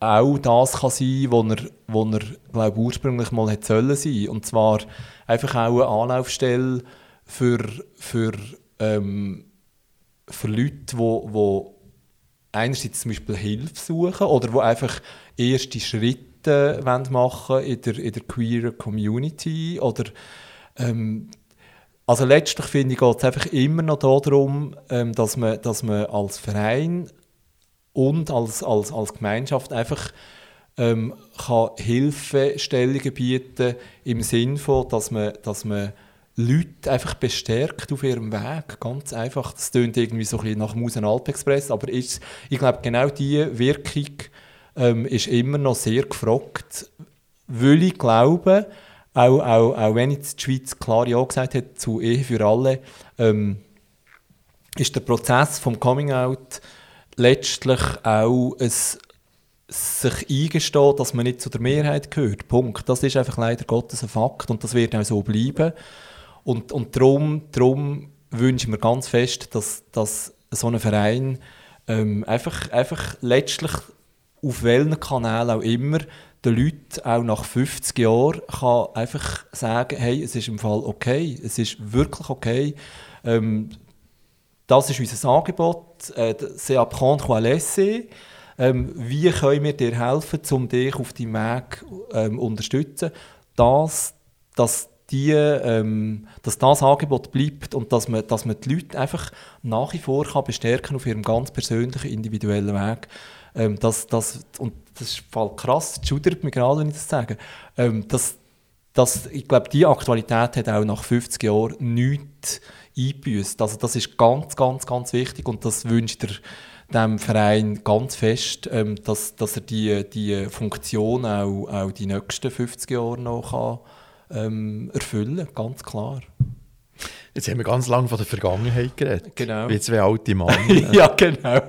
auch das kann sein was er, was er glaub, ursprünglich mal hätte sollen sein. Und zwar einfach auch eine Anlaufstelle für, für, ähm, für Leute, wo, wo einerseits zum Beispiel Hilfe suchen oder wo einfach erste Schritte machen in der, in der queer Community oder ähm, also letztlich finde ich, geht es einfach immer noch darum, ähm, dass, man, dass man als Verein und als, als, als Gemeinschaft einfach ähm, kann Hilfestellungen bieten im Sinn von, dass man, dass man Leute einfach bestärkt auf ihrem Weg. Ganz einfach. Das klingt irgendwie so ein bisschen nach Musen Alpexpress, aber ist, ich glaube, genau diese Wirkung ähm, ist immer noch sehr gefragt, weil ich glaube, auch, auch, auch wenn jetzt die Schweiz klar Ja gesagt hat zu Ehe für alle, ähm, ist der Prozess vom Coming Out letztlich auch ein sich eingestehen, dass man nicht zu der Mehrheit gehört. Punkt. Das ist einfach leider Gottes ein Fakt und das wird auch so bleiben. Und, und darum, darum wünsche ich mir ganz fest, dass, dass so ein Verein ähm, einfach, einfach letztlich auf welchen Kanälen auch immer den Leuten auch nach 50 Jahren kann einfach sagen, hey, es ist im Fall okay, es ist wirklich okay. Ähm, das ist unser Angebot. Äh, c'est apprendre à laisser. Ähm, wie können wir dir helfen, um dich auf deinem Weg ähm, unterstützen, dass, dass, die, ähm, dass das Angebot bleibt und dass man, dass man die Leute einfach nach wie vor kann bestärken auf ihrem ganz persönlichen, individuellen Weg. Ähm, das, das, und das ist voll krass, das schudert mich gerade, wenn ich das sage. Ähm, das, das, ich glaube, diese Aktualität hat auch nach 50 Jahren nichts eingebüßt. Also das ist ganz, ganz, ganz wichtig und das wünscht er dem Verein ganz fest, ähm, dass, dass er die, die Funktion auch, auch die nächsten 50 Jahre noch kann, ähm, erfüllen kann, ganz klar. Jetzt haben wir ganz lange von der Vergangenheit geredet. Genau. Wie zwei alte Männer. ja, genau.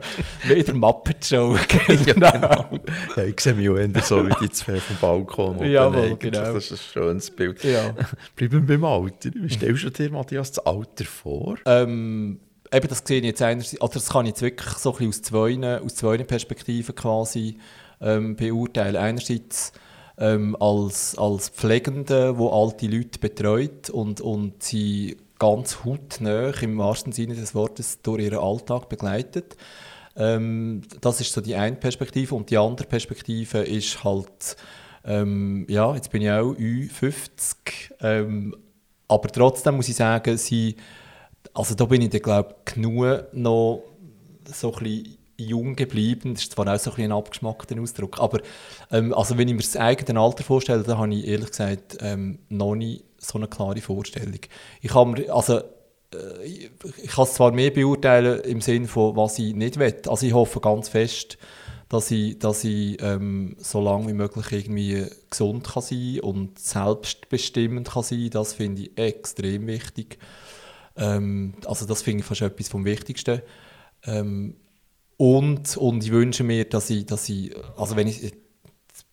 Wie der Muppet Show. genau. ja, ich sehe mich auch so wie die zwei vom Balkon. Eigentlich, genau. Das ist ein schönes Bild. Ja. Bleiben wir beim Alter. Wie stellst du dir, Matthias, das Alter vor? Ähm, eben das sehe ich jetzt einerseits, also das kann ich jetzt wirklich so ein bisschen aus zwei, aus zwei Perspektiven quasi ähm, beurteilen. Einerseits ähm, als, als Pflegende, wo alte Leute betreut und, und sie ganz hautnah, im wahrsten Sinne des Wortes, durch ihren Alltag begleitet. Ähm, das ist so die eine Perspektive. Und die andere Perspektive ist halt, ähm, ja, jetzt bin ich auch Ü50, ähm, aber trotzdem muss ich sagen, sie, also da bin ich glaube ich, genug noch so ein bisschen jung geblieben. Das ist zwar auch so ein, ein abgeschmackter Ausdruck, aber ähm, also wenn ich mir das eigene Alter vorstelle, dann habe ich ehrlich gesagt ähm, noch nicht so eine klare Vorstellung. Ich habe mir, also äh, ich, ich kann es zwar mehr beurteilen im Sinne von, was ich nicht will. Also ich hoffe ganz fest, dass ich, dass ich ähm, so lange wie möglich irgendwie gesund kann sein und selbstbestimmend kann sein. Das finde ich extrem wichtig. Ähm, also das finde ich fast etwas vom Wichtigsten. Ähm, und, und ich wünsche mir, dass ich, dass ich also wenn ich,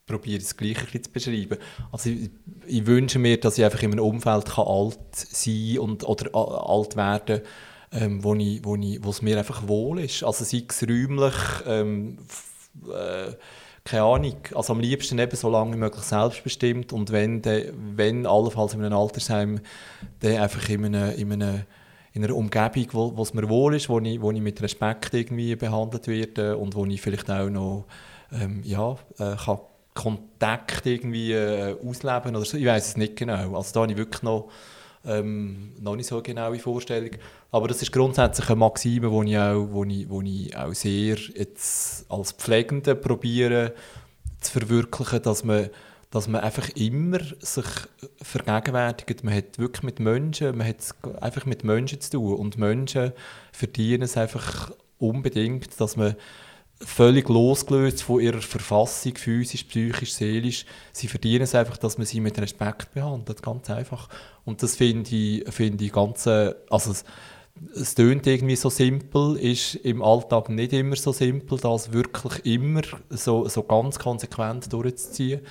probiere das Gleiche zu beschreiben. Also ich, ich, wünsche mir, dass ich einfach in einem Umfeld kann alt sein und, oder alt werden ähm, wo, ich, wo, ich, wo es mir einfach wohl ist. Also sei es räumlich, ähm, äh, keine Ahnung, also am liebsten eben so lange wie möglich selbstbestimmt und wenn, de, wenn allenfalls in einem Altersheim, dann einfach in einer, in einer, in einer Umgebung, wo, wo es mir wohl ist, wo ich, wo ich mit Respekt irgendwie behandelt werde und wo ich vielleicht auch noch ähm, ja, äh, kann Kontakt irgendwie äh, ausleben oder so. Ich weiß es nicht genau. Also da habe ich wirklich noch, ähm, noch nicht so eine genaue Vorstellung. Aber das ist grundsätzlich eine Maxime, die ich auch, wo ich, wo ich auch sehr jetzt als Pflegende probiere zu verwirklichen, dass man, dass man einfach immer sich vergegenwärtigt. Man hat wirklich mit Menschen, man hat einfach mit Menschen zu tun und Menschen verdienen es einfach unbedingt, dass man völlig losgelöst von ihrer Verfassung, physisch, psychisch, seelisch. Sie verdienen es einfach, dass man sie mit Respekt behandelt, ganz einfach. Und das finde ich, find ich ganz, äh, also es, es tönt irgendwie so simpel, ist im Alltag nicht immer so simpel, das wirklich immer so, so ganz konsequent durchzuziehen.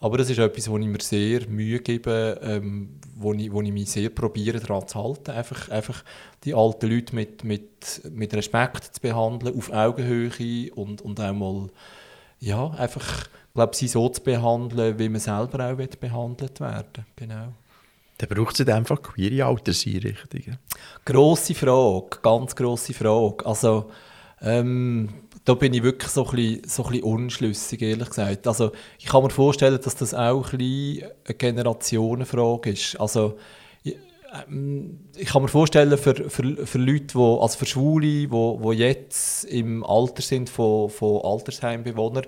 Aber das ist etwas, wo ich mir sehr Mühe gebe, ähm, wo, ich, wo ich mich sehr probiere, daran zu halten. Einfach, einfach die alten Leute mit, mit, mit Respekt zu behandeln, auf Augenhöhe und, und auch mal, ja, einfach, glaube sie so zu behandeln, wie man selber auch wird behandelt werden Genau. Dann braucht es einfach queere Alterseinrichtungen. Grosse Frage, ganz grosse Frage. Also, ähm, da bin ich wirklich so ein bisschen, so ein bisschen unschlüssig, ehrlich gesagt. Also, ich kann mir vorstellen, dass das auch ein bisschen eine Generationenfrage ist. Also, ich, ähm, ich kann mir vorstellen, für, für, für Leute, wo, also für Schwule, die wo, wo jetzt im Alter sind von, von Altersheimbewohnern,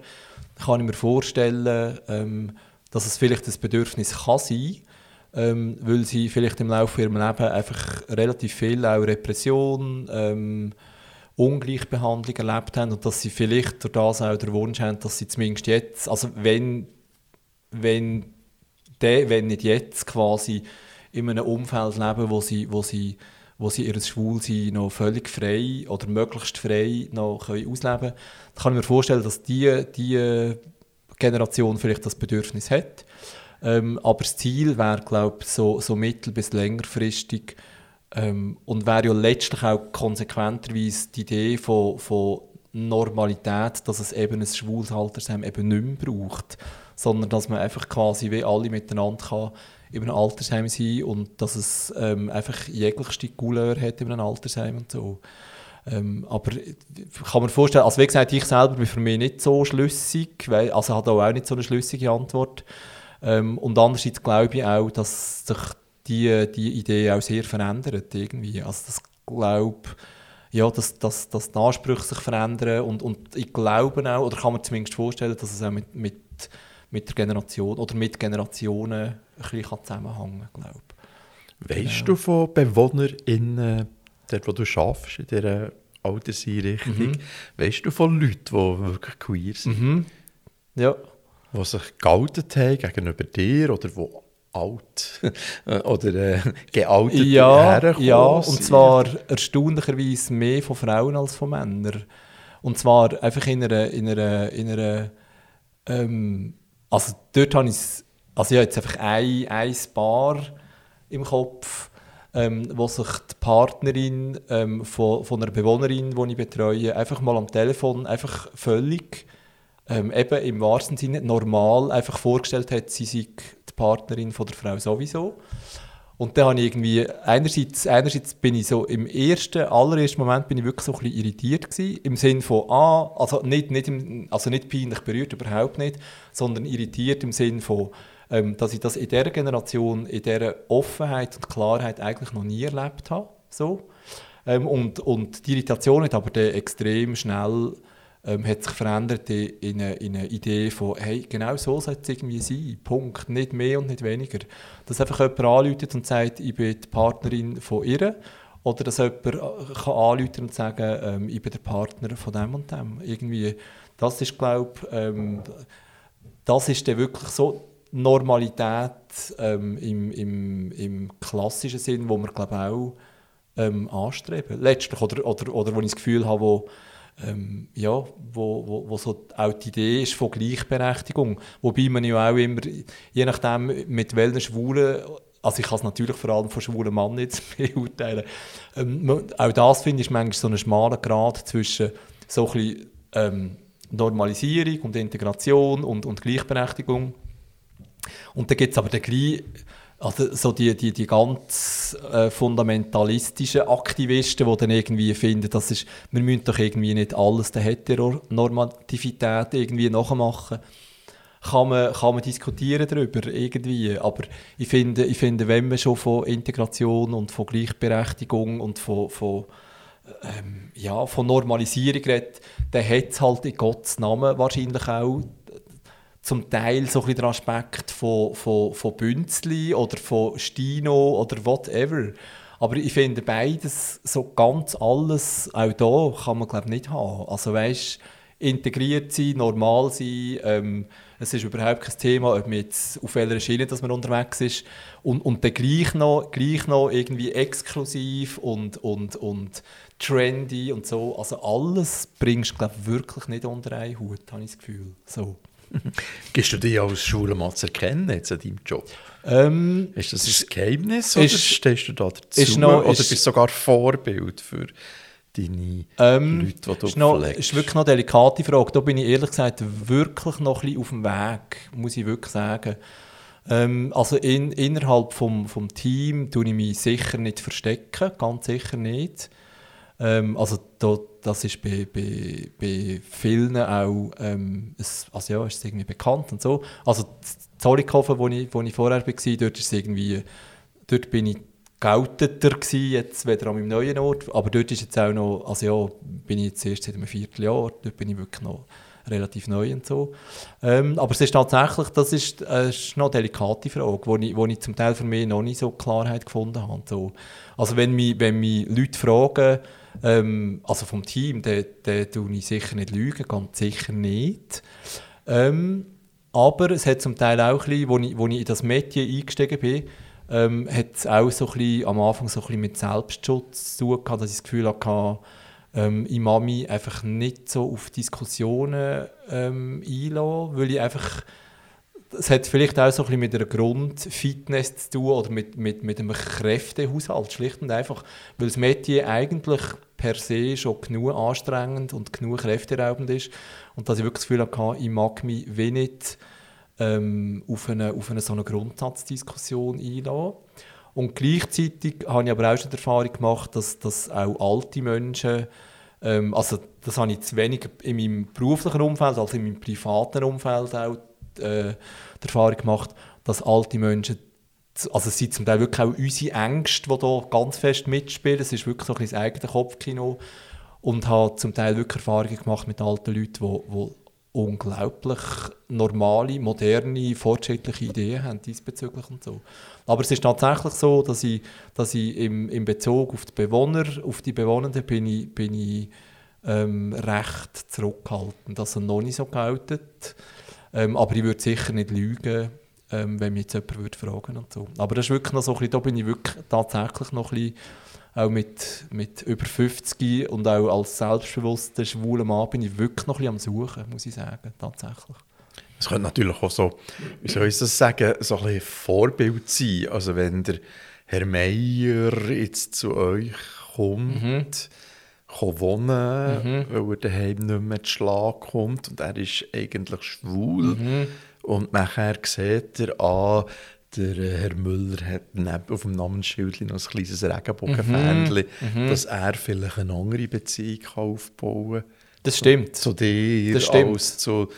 kann ich mir vorstellen, ähm, dass es vielleicht das Bedürfnis kann sein ähm, weil sie vielleicht im Laufe ihres Lebens einfach relativ viel auch Repression, ähm, Ungleichbehandlung erlebt haben und dass sie vielleicht durch das auch den Wunsch haben, dass sie zumindest jetzt, also wenn, wenn, de, wenn nicht jetzt quasi in einem Umfeld leben, wo sie, wo sie, wo sie ihr Schwulsein noch völlig frei oder möglichst frei noch können ausleben können, dann kann ich mir vorstellen, dass diese die Generation vielleicht das Bedürfnis hat. Ähm, aber das Ziel wäre, glaube ich, so, so mittel- bis längerfristig ähm, und wäre ja letztlich auch konsequenterweise die Idee von, von Normalität, dass es eben ein schwules Altersheim eben nicht mehr braucht, sondern dass man einfach quasi wie alle miteinander kann in einem Altersheim sein und dass es ähm, einfach jeglichste Couleur hat in einem Altersheim und so. Ähm, aber ich kann mir vorstellen, also wie gesagt, ich selber bin für mich nicht so schlüssig, weil, also habe auch nicht so eine schlüssige Antwort. Ähm, und andererseits glaube ich auch, dass sich die, die Idee auch sehr verändert irgendwie. Also das glaube ja, dass, dass, dass die Ansprüche sich verändern und, und ich glaube auch, oder kann man zumindest vorstellen, dass es auch mit, mit, mit der Generation oder mit Generationen ein bisschen zusammenhängen kann, glaube Weißt genau. du von BewohnerInnen, dort wo du arbeitest, in dieser Alterseinrichtung, mhm. weißt du von Leuten, die wirklich queer sind? Mhm. Ja. Die sich geoutet haben gegenüber dir oder die alt oder äh, gealtet ja, herkommen. Ja, und zwar erstaunlicherweise mehr von Frauen als von Männern. Und zwar einfach in einer, in einer, in einer ähm, also dort habe ich also ich habe jetzt einfach ein, ein Paar im Kopf, ähm, wo sich die Partnerin ähm, von, von einer Bewohnerin, die ich betreue, einfach mal am Telefon einfach völlig ähm, eben im wahrsten Sinne normal einfach vorgestellt hat, sie sei die Partnerin von der Frau sowieso. Und dann habe ich irgendwie, einerseits, einerseits bin ich so, im ersten, allerersten Moment bin ich wirklich so ein bisschen irritiert gewesen, im Sinn von, ah, also nicht, nicht, im, also nicht peinlich berührt, überhaupt nicht, sondern irritiert im Sinn von, ähm, dass ich das in dieser Generation, in dieser Offenheit und Klarheit eigentlich noch nie erlebt habe, so. Ähm, und, und die Irritation hat aber dann extrem schnell ähm, hat sich verändert in eine, in eine Idee von, hey, genau so soll es irgendwie sein, Punkt, nicht mehr und nicht weniger. Dass einfach jemand anruft und sagt, ich bin die Partnerin von ihr, oder dass jemand äh, kann anrufen und sagen, ähm, ich bin der Partner von dem und dem. Irgendwie, das ist, glaube ähm, das ist dann wirklich so Normalität ähm, im, im, im klassischen Sinn, wo wir, glaube auch ähm, anstreben. Letztlich, oder, oder, oder wo ich das Gefühl habe, wo ähm, ja, wo, wo, wo so auch die Idee ist von Gleichberechtigung. Wobei man ja auch immer, je nachdem mit welchen Schwulen, also ich kann es natürlich vor allem von schwulen Mann jetzt beurteilen, ähm, auch das finde ich manchmal so einen schmalen Grad zwischen so ein bisschen, ähm, Normalisierung und Integration und, und Gleichberechtigung. Und dann gibt es aber den gleich also so die, die, die ganz äh, fundamentalistischen Aktivisten, die dann irgendwie finden, das ist, wir müssen doch irgendwie nicht alles der Heteronormativität irgendwie nachmachen. Kann man, kann man diskutieren darüber irgendwie, aber ich finde, ich finde, wenn man schon von Integration und von Gleichberechtigung und von, von, ähm, ja, von Normalisierung redet, dann hat es halt in Gottes Namen wahrscheinlich auch zum Teil so ein der Aspekt von, von, von Bünzli oder von Stino oder whatever. Aber ich finde beides, so ganz alles, auch da kann man glaube nicht haben. Also weißt, integriert sein, normal sein, ähm, es ist überhaupt kein Thema, ob man jetzt auf welcher Schiene dass man unterwegs ist und, und dann gleich noch, gleich noch irgendwie exklusiv und, und, und trendy und so. Also alles bringst du glaube wirklich nicht unter einen Hut, habe ich das Gefühl. So. Gibst du dich als Schulemann zu erkennen jetzt an deinem Job? Ähm, ist das ein Geheimnis oder ist, stehst du da dazu? Ist noch, oder ist, bist du sogar Vorbild für deine ähm, Leute, die du ist noch, pflegst? ist wirklich noch eine delikate Frage. Da bin ich ehrlich gesagt wirklich noch ein bisschen auf dem Weg, muss ich wirklich sagen. Ähm, also in, innerhalb vom, vom Team tue ich mich sicher nicht verstecken, ganz sicher nicht. Ähm, also da, das ist bei, bei, bei vielen auch, ähm, es, also ja, ist es irgendwie bekannt und so. Also Zollikofen, wo ich, wo ich vorher war, dort ist irgendwie, dort bin ich geouteter gewesen, jetzt wieder an meinem neuen Ort, aber dort ist jetzt auch noch, also ja, bin ich jetzt erst seit einem Vierteljahr, dort bin ich wirklich noch relativ neu und so. Ähm, aber es ist tatsächlich, das ist, äh, ist eine delikate Frage, wo ich, wo ich zum Teil für mich noch nicht so Klarheit gefunden habe. So. Also wenn mich, wenn mich Leute fragen, ähm, also vom Team, da tue ich sicher nicht lügen, ganz sicher nicht. Ähm, aber es hat zum Teil auch ein bisschen, wo ich, wo ich in das Metier eingestiegen bin, ähm, hat es auch so ein bisschen, am Anfang so ein bisschen mit Selbstschutz zu tun gehabt, dass ich das Gefühl hatte, ähm, ich mich einfach nicht so auf Diskussionen ähm, einlassen, weil ich einfach es hat vielleicht auch so ein bisschen mit einer Grundfitness zu tun oder mit, mit, mit einem Kräftehaushalt, schlicht und einfach, weil das Metier eigentlich per se schon genug anstrengend und genug kräfteraubend ist und dass ich wirklich das Gefühl hatte, ich mag mich wenig ähm, auf, eine, auf eine so eine Grundsatzdiskussion einlassen. Und gleichzeitig habe ich aber auch schon die Erfahrung gemacht, dass, dass auch alte Menschen, ähm, also das habe ich zu wenig in meinem beruflichen Umfeld als in meinem privaten Umfeld auch äh, die Erfahrung gemacht, dass alte Menschen, also es sind zum Teil wirklich auch unsere Ängste, die da ganz fest mitspielen. Es ist wirklich so ein das eigene Kopfkino. Und habe zum Teil wirklich Erfahrungen gemacht mit alten Leuten, die, die unglaublich normale, moderne, fortschrittliche Ideen haben diesbezüglich und so. Aber es ist tatsächlich so, dass ich, dass ich im, im Bezug auf die Bewohner, auf die Bewohnenden bin ich, bin ich ähm, recht zurückhaltend. Also noch nicht so geoutet. Ähm, aber ich würde sicher nicht lügen, ähm, wenn mich jetzt jemand würde fragen und so. Aber das ist wirklich noch so ein bisschen, da bin ich wirklich tatsächlich noch ein bisschen, auch mit, mit über 50 und auch als selbstbewusster schwuler Mann bin ich wirklich noch ein bisschen am Suchen, muss ich sagen, tatsächlich. Es könnte natürlich auch so, wie soll ich das sagen, so ein bisschen Vorbild sein. Also wenn der Herr Meier jetzt zu euch kommt, mhm wohnen, mhm. weil er daheim nicht mehr zu Schlag kommt und er ist eigentlich schwul. Mhm. Und nachher sieht er, ah, der äh, Herr Müller hat neben, auf dem Namensschild noch ein kleines Regenbogenfähnchen, Mhm. dass er vielleicht eine andere Beziehung aufbauen kann. Das stimmt. Zu dir Das stimmt. als zu,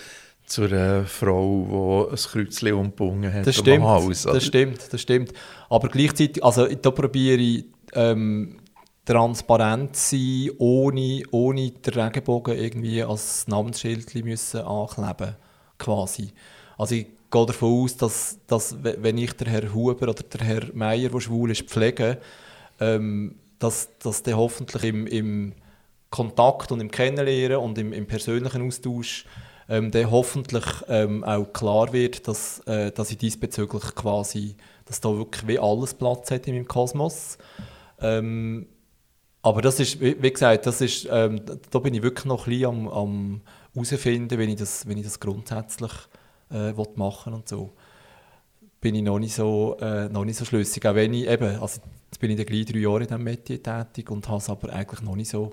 zu einer Frau, die ein Kreuzchen umgebunden hat Das stimmt, oder? das stimmt, das stimmt. Aber gleichzeitig, also da probiere ich ähm, transparent sein, ohne, ohne den Regenbogen irgendwie als Namensschild müssen ankleben quasi. Also ich gehe davon aus, dass, dass we- wenn ich den Herr Huber oder der Herr Meier, der schwul ist, pflege, ähm, dass, dass der hoffentlich im, im Kontakt und im Kennenlernen und im, im persönlichen Austausch ähm, der hoffentlich ähm, auch klar wird, dass, äh, dass ich diesbezüglich quasi, dass da wirklich wie alles Platz hat in meinem Kosmos. Ähm, aber das ist, wie, gesagt, das ist, ähm, da bin ich wirklich noch ein bisschen am, am herausfinden, wenn ich das, wenn ich das grundsätzlich äh, machen und so. Bin ich noch nicht so, äh, noch nicht so schlüssig. Auch wenn ich eben, also jetzt bin ich dann gleich drei Jahre in diesem Metier tätig und habe es aber eigentlich noch nicht so,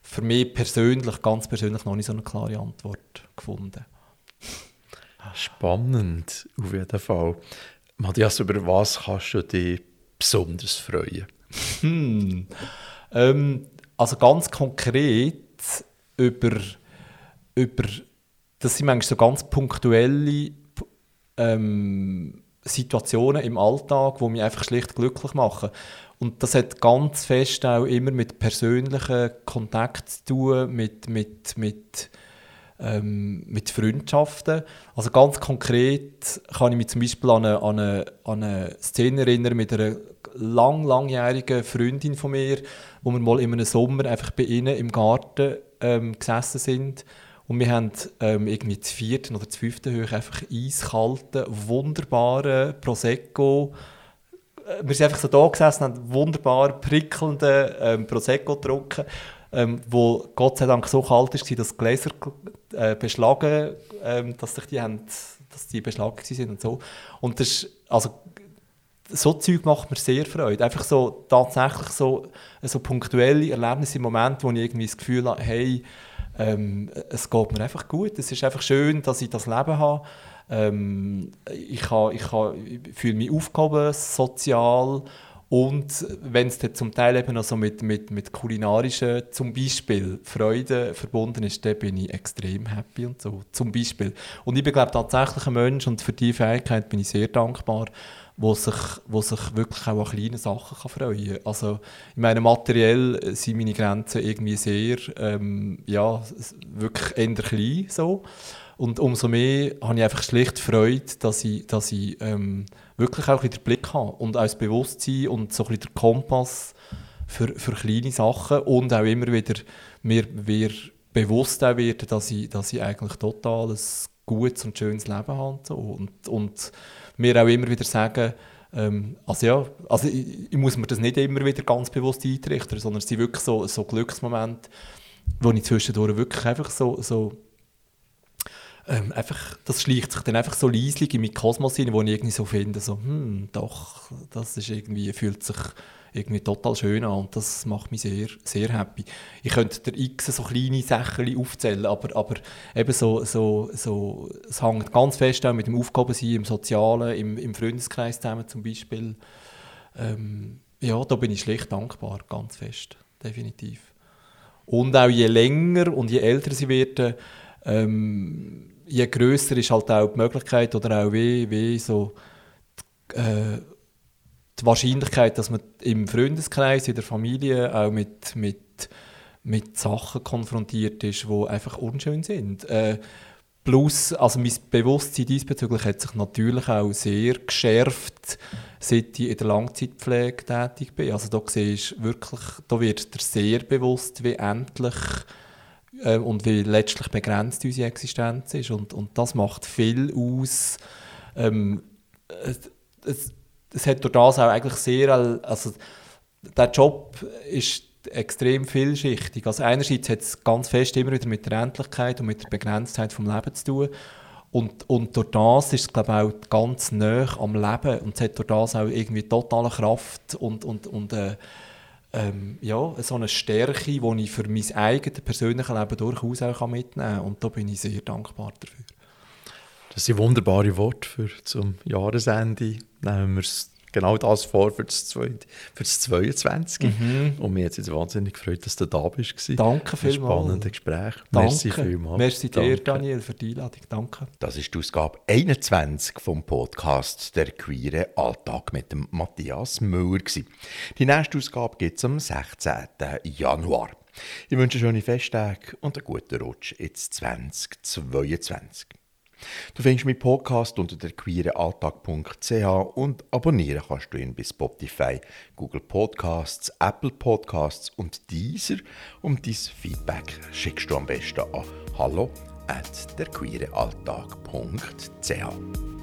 für mich persönlich, ganz persönlich, noch nicht so eine klare Antwort gefunden. Spannend, auf jeden Fall. Matthias, über was kannst du dich besonders freuen? Hm. Ähm, also ganz konkret über, über das sind manchmal so ganz punktuelle ähm, Situationen im Alltag, die mich einfach schlicht glücklich machen. Und das hat ganz fest auch immer mit persönlichen Kontakt zu tun, mit, mit, mit, ähm, mit Freundschaften. Also ganz konkret kann ich mich zum Beispiel an eine, an eine, an eine Szene erinnern mit einer lang, langjährigen Freundin von mir, wo wir mal in einem Sommer einfach bei ihnen im Garten ähm, gesessen sind. Und wir haben ähm, irgendwie zu vierten oder zu fünften Höhe einfach eiskalten, wunderbaren Prosecco. Äh, Wir sind einfach so da gesessen und haben wunderbar prickelnden ähm, Prosecco getrunken, ähm, wo Gott sei Dank so kalt war, dass die Gläser äh, beschlagen, ähm, dass sich die, haben, dass die beschlagen waren und so. Und das ist, also, so Zeug macht mir sehr Freude. Einfach so tatsächlich so, so punktuelle Erlebnisse im Moment, wo ich irgendwie das Gefühl habe, hey, ähm, es geht mir einfach gut. Es ist einfach schön, dass ich das Leben habe. Ähm, ich, ha, ich, ha, ich fühle mich aufgehoben, sozial und wenn es zum Teil eben noch so mit, mit, mit kulinarischen, zum Beispiel, Freude verbunden ist, dann bin ich extrem happy und so, zum Beispiel. Und ich bin, glaube tatsächlich ein Mensch und für diese Fähigkeit bin ich sehr dankbar, wo sich, wo sich wirklich auch an kleinen Sachen kann freuen kann. Also, ich meine, materiell sind meine Grenzen irgendwie sehr, ähm, ja, wirklich eher klein so. Und umso mehr habe ich einfach schlicht Freude, dass ich, dass ich ähm, wirklich auch den Blick habe und auch das Bewusstsein und so ein bisschen der Kompass für, für kleine Sachen und auch immer wieder mir, mir bewusst auch werden, dass ich, dass ich eigentlich total ein gutes und schönes Leben habe und. Und, mir auch immer wieder sagen, ähm, also ja, also ich, ich muss mir das nicht immer wieder ganz bewusst eintrichtern, sondern es sind wirklich so, so Glücksmomente, wo ich zwischendurch wirklich einfach so, so ähm, einfach, das schleicht sich dann einfach so leislich in meinen Kosmos hin, wo ich irgendwie so finde, so, hm, doch, das ist irgendwie, fühlt sich irgendwie total schön an und das macht mich sehr, sehr happy. Ich könnte der X so kleine Sachen aufzählen, aber, aber eben so, so, so, es hängt ganz fest auch mit dem Aufgabensein im Sozialen, im, im Freundeskreis zusammen zum Beispiel. Ähm, ja, da bin ich schlicht dankbar, ganz fest, definitiv. Und auch je länger und je älter sie werden, ähm, je grösser ist halt auch die Möglichkeit oder auch wie, wie so äh, die Wahrscheinlichkeit, dass man im Freundeskreis, in der Familie auch mit, mit, mit Sachen konfrontiert ist, die einfach unschön sind. Äh, plus, also mein Bewusstsein diesbezüglich hat sich natürlich auch sehr geschärft, seit ich in der Langzeitpflege tätig bin. Also da siehst wirklich, da wird dir sehr bewusst, wie endlich äh, und wie letztlich begrenzt unsere Existenz ist. Und, und das macht viel aus. Ähm, es, es, es hat durch das auch eigentlich sehr, also der Job ist extrem vielschichtig. Also einerseits hat es ganz fest immer wieder mit der Endlichkeit und mit der Begrenztheit vom Leben zu tun. Und, und durch das ist es, glaube ich, auch ganz nah am Leben. Und es hat durch das auch irgendwie totale Kraft und, und, und äh, ähm, ja, so eine Stärke, die ich für mein eigenes persönliches Leben durchaus auch mitnehmen kann. Und da bin ich sehr dankbar dafür. Das sind wunderbare Worte für zum Jahresende. Nehmen wir genau das vor für das, für das 22. Mhm. Und mir hat es jetzt wahnsinnig gefreut, dass du da bist. Danke vielmals. Spannendes Gespräch. Danke. Merci vielmals. Merci dir, Danke. Daniel, für die Einladung. Danke. Das ist die Ausgabe 21 vom Podcast «Der queere Alltag» mit dem Matthias Müller. Die nächste Ausgabe gibt es am 16. Januar. Ich wünsche schöne Festtage und einen guten Rutsch ins 2022. Du findest meinen Podcast unter der queerealltag.ch und abonnieren kannst du ihn bei Spotify, Google Podcasts, Apple Podcasts und Deezer. Um dein Feedback schickst du am besten an hallo at derqueerealltag.ch.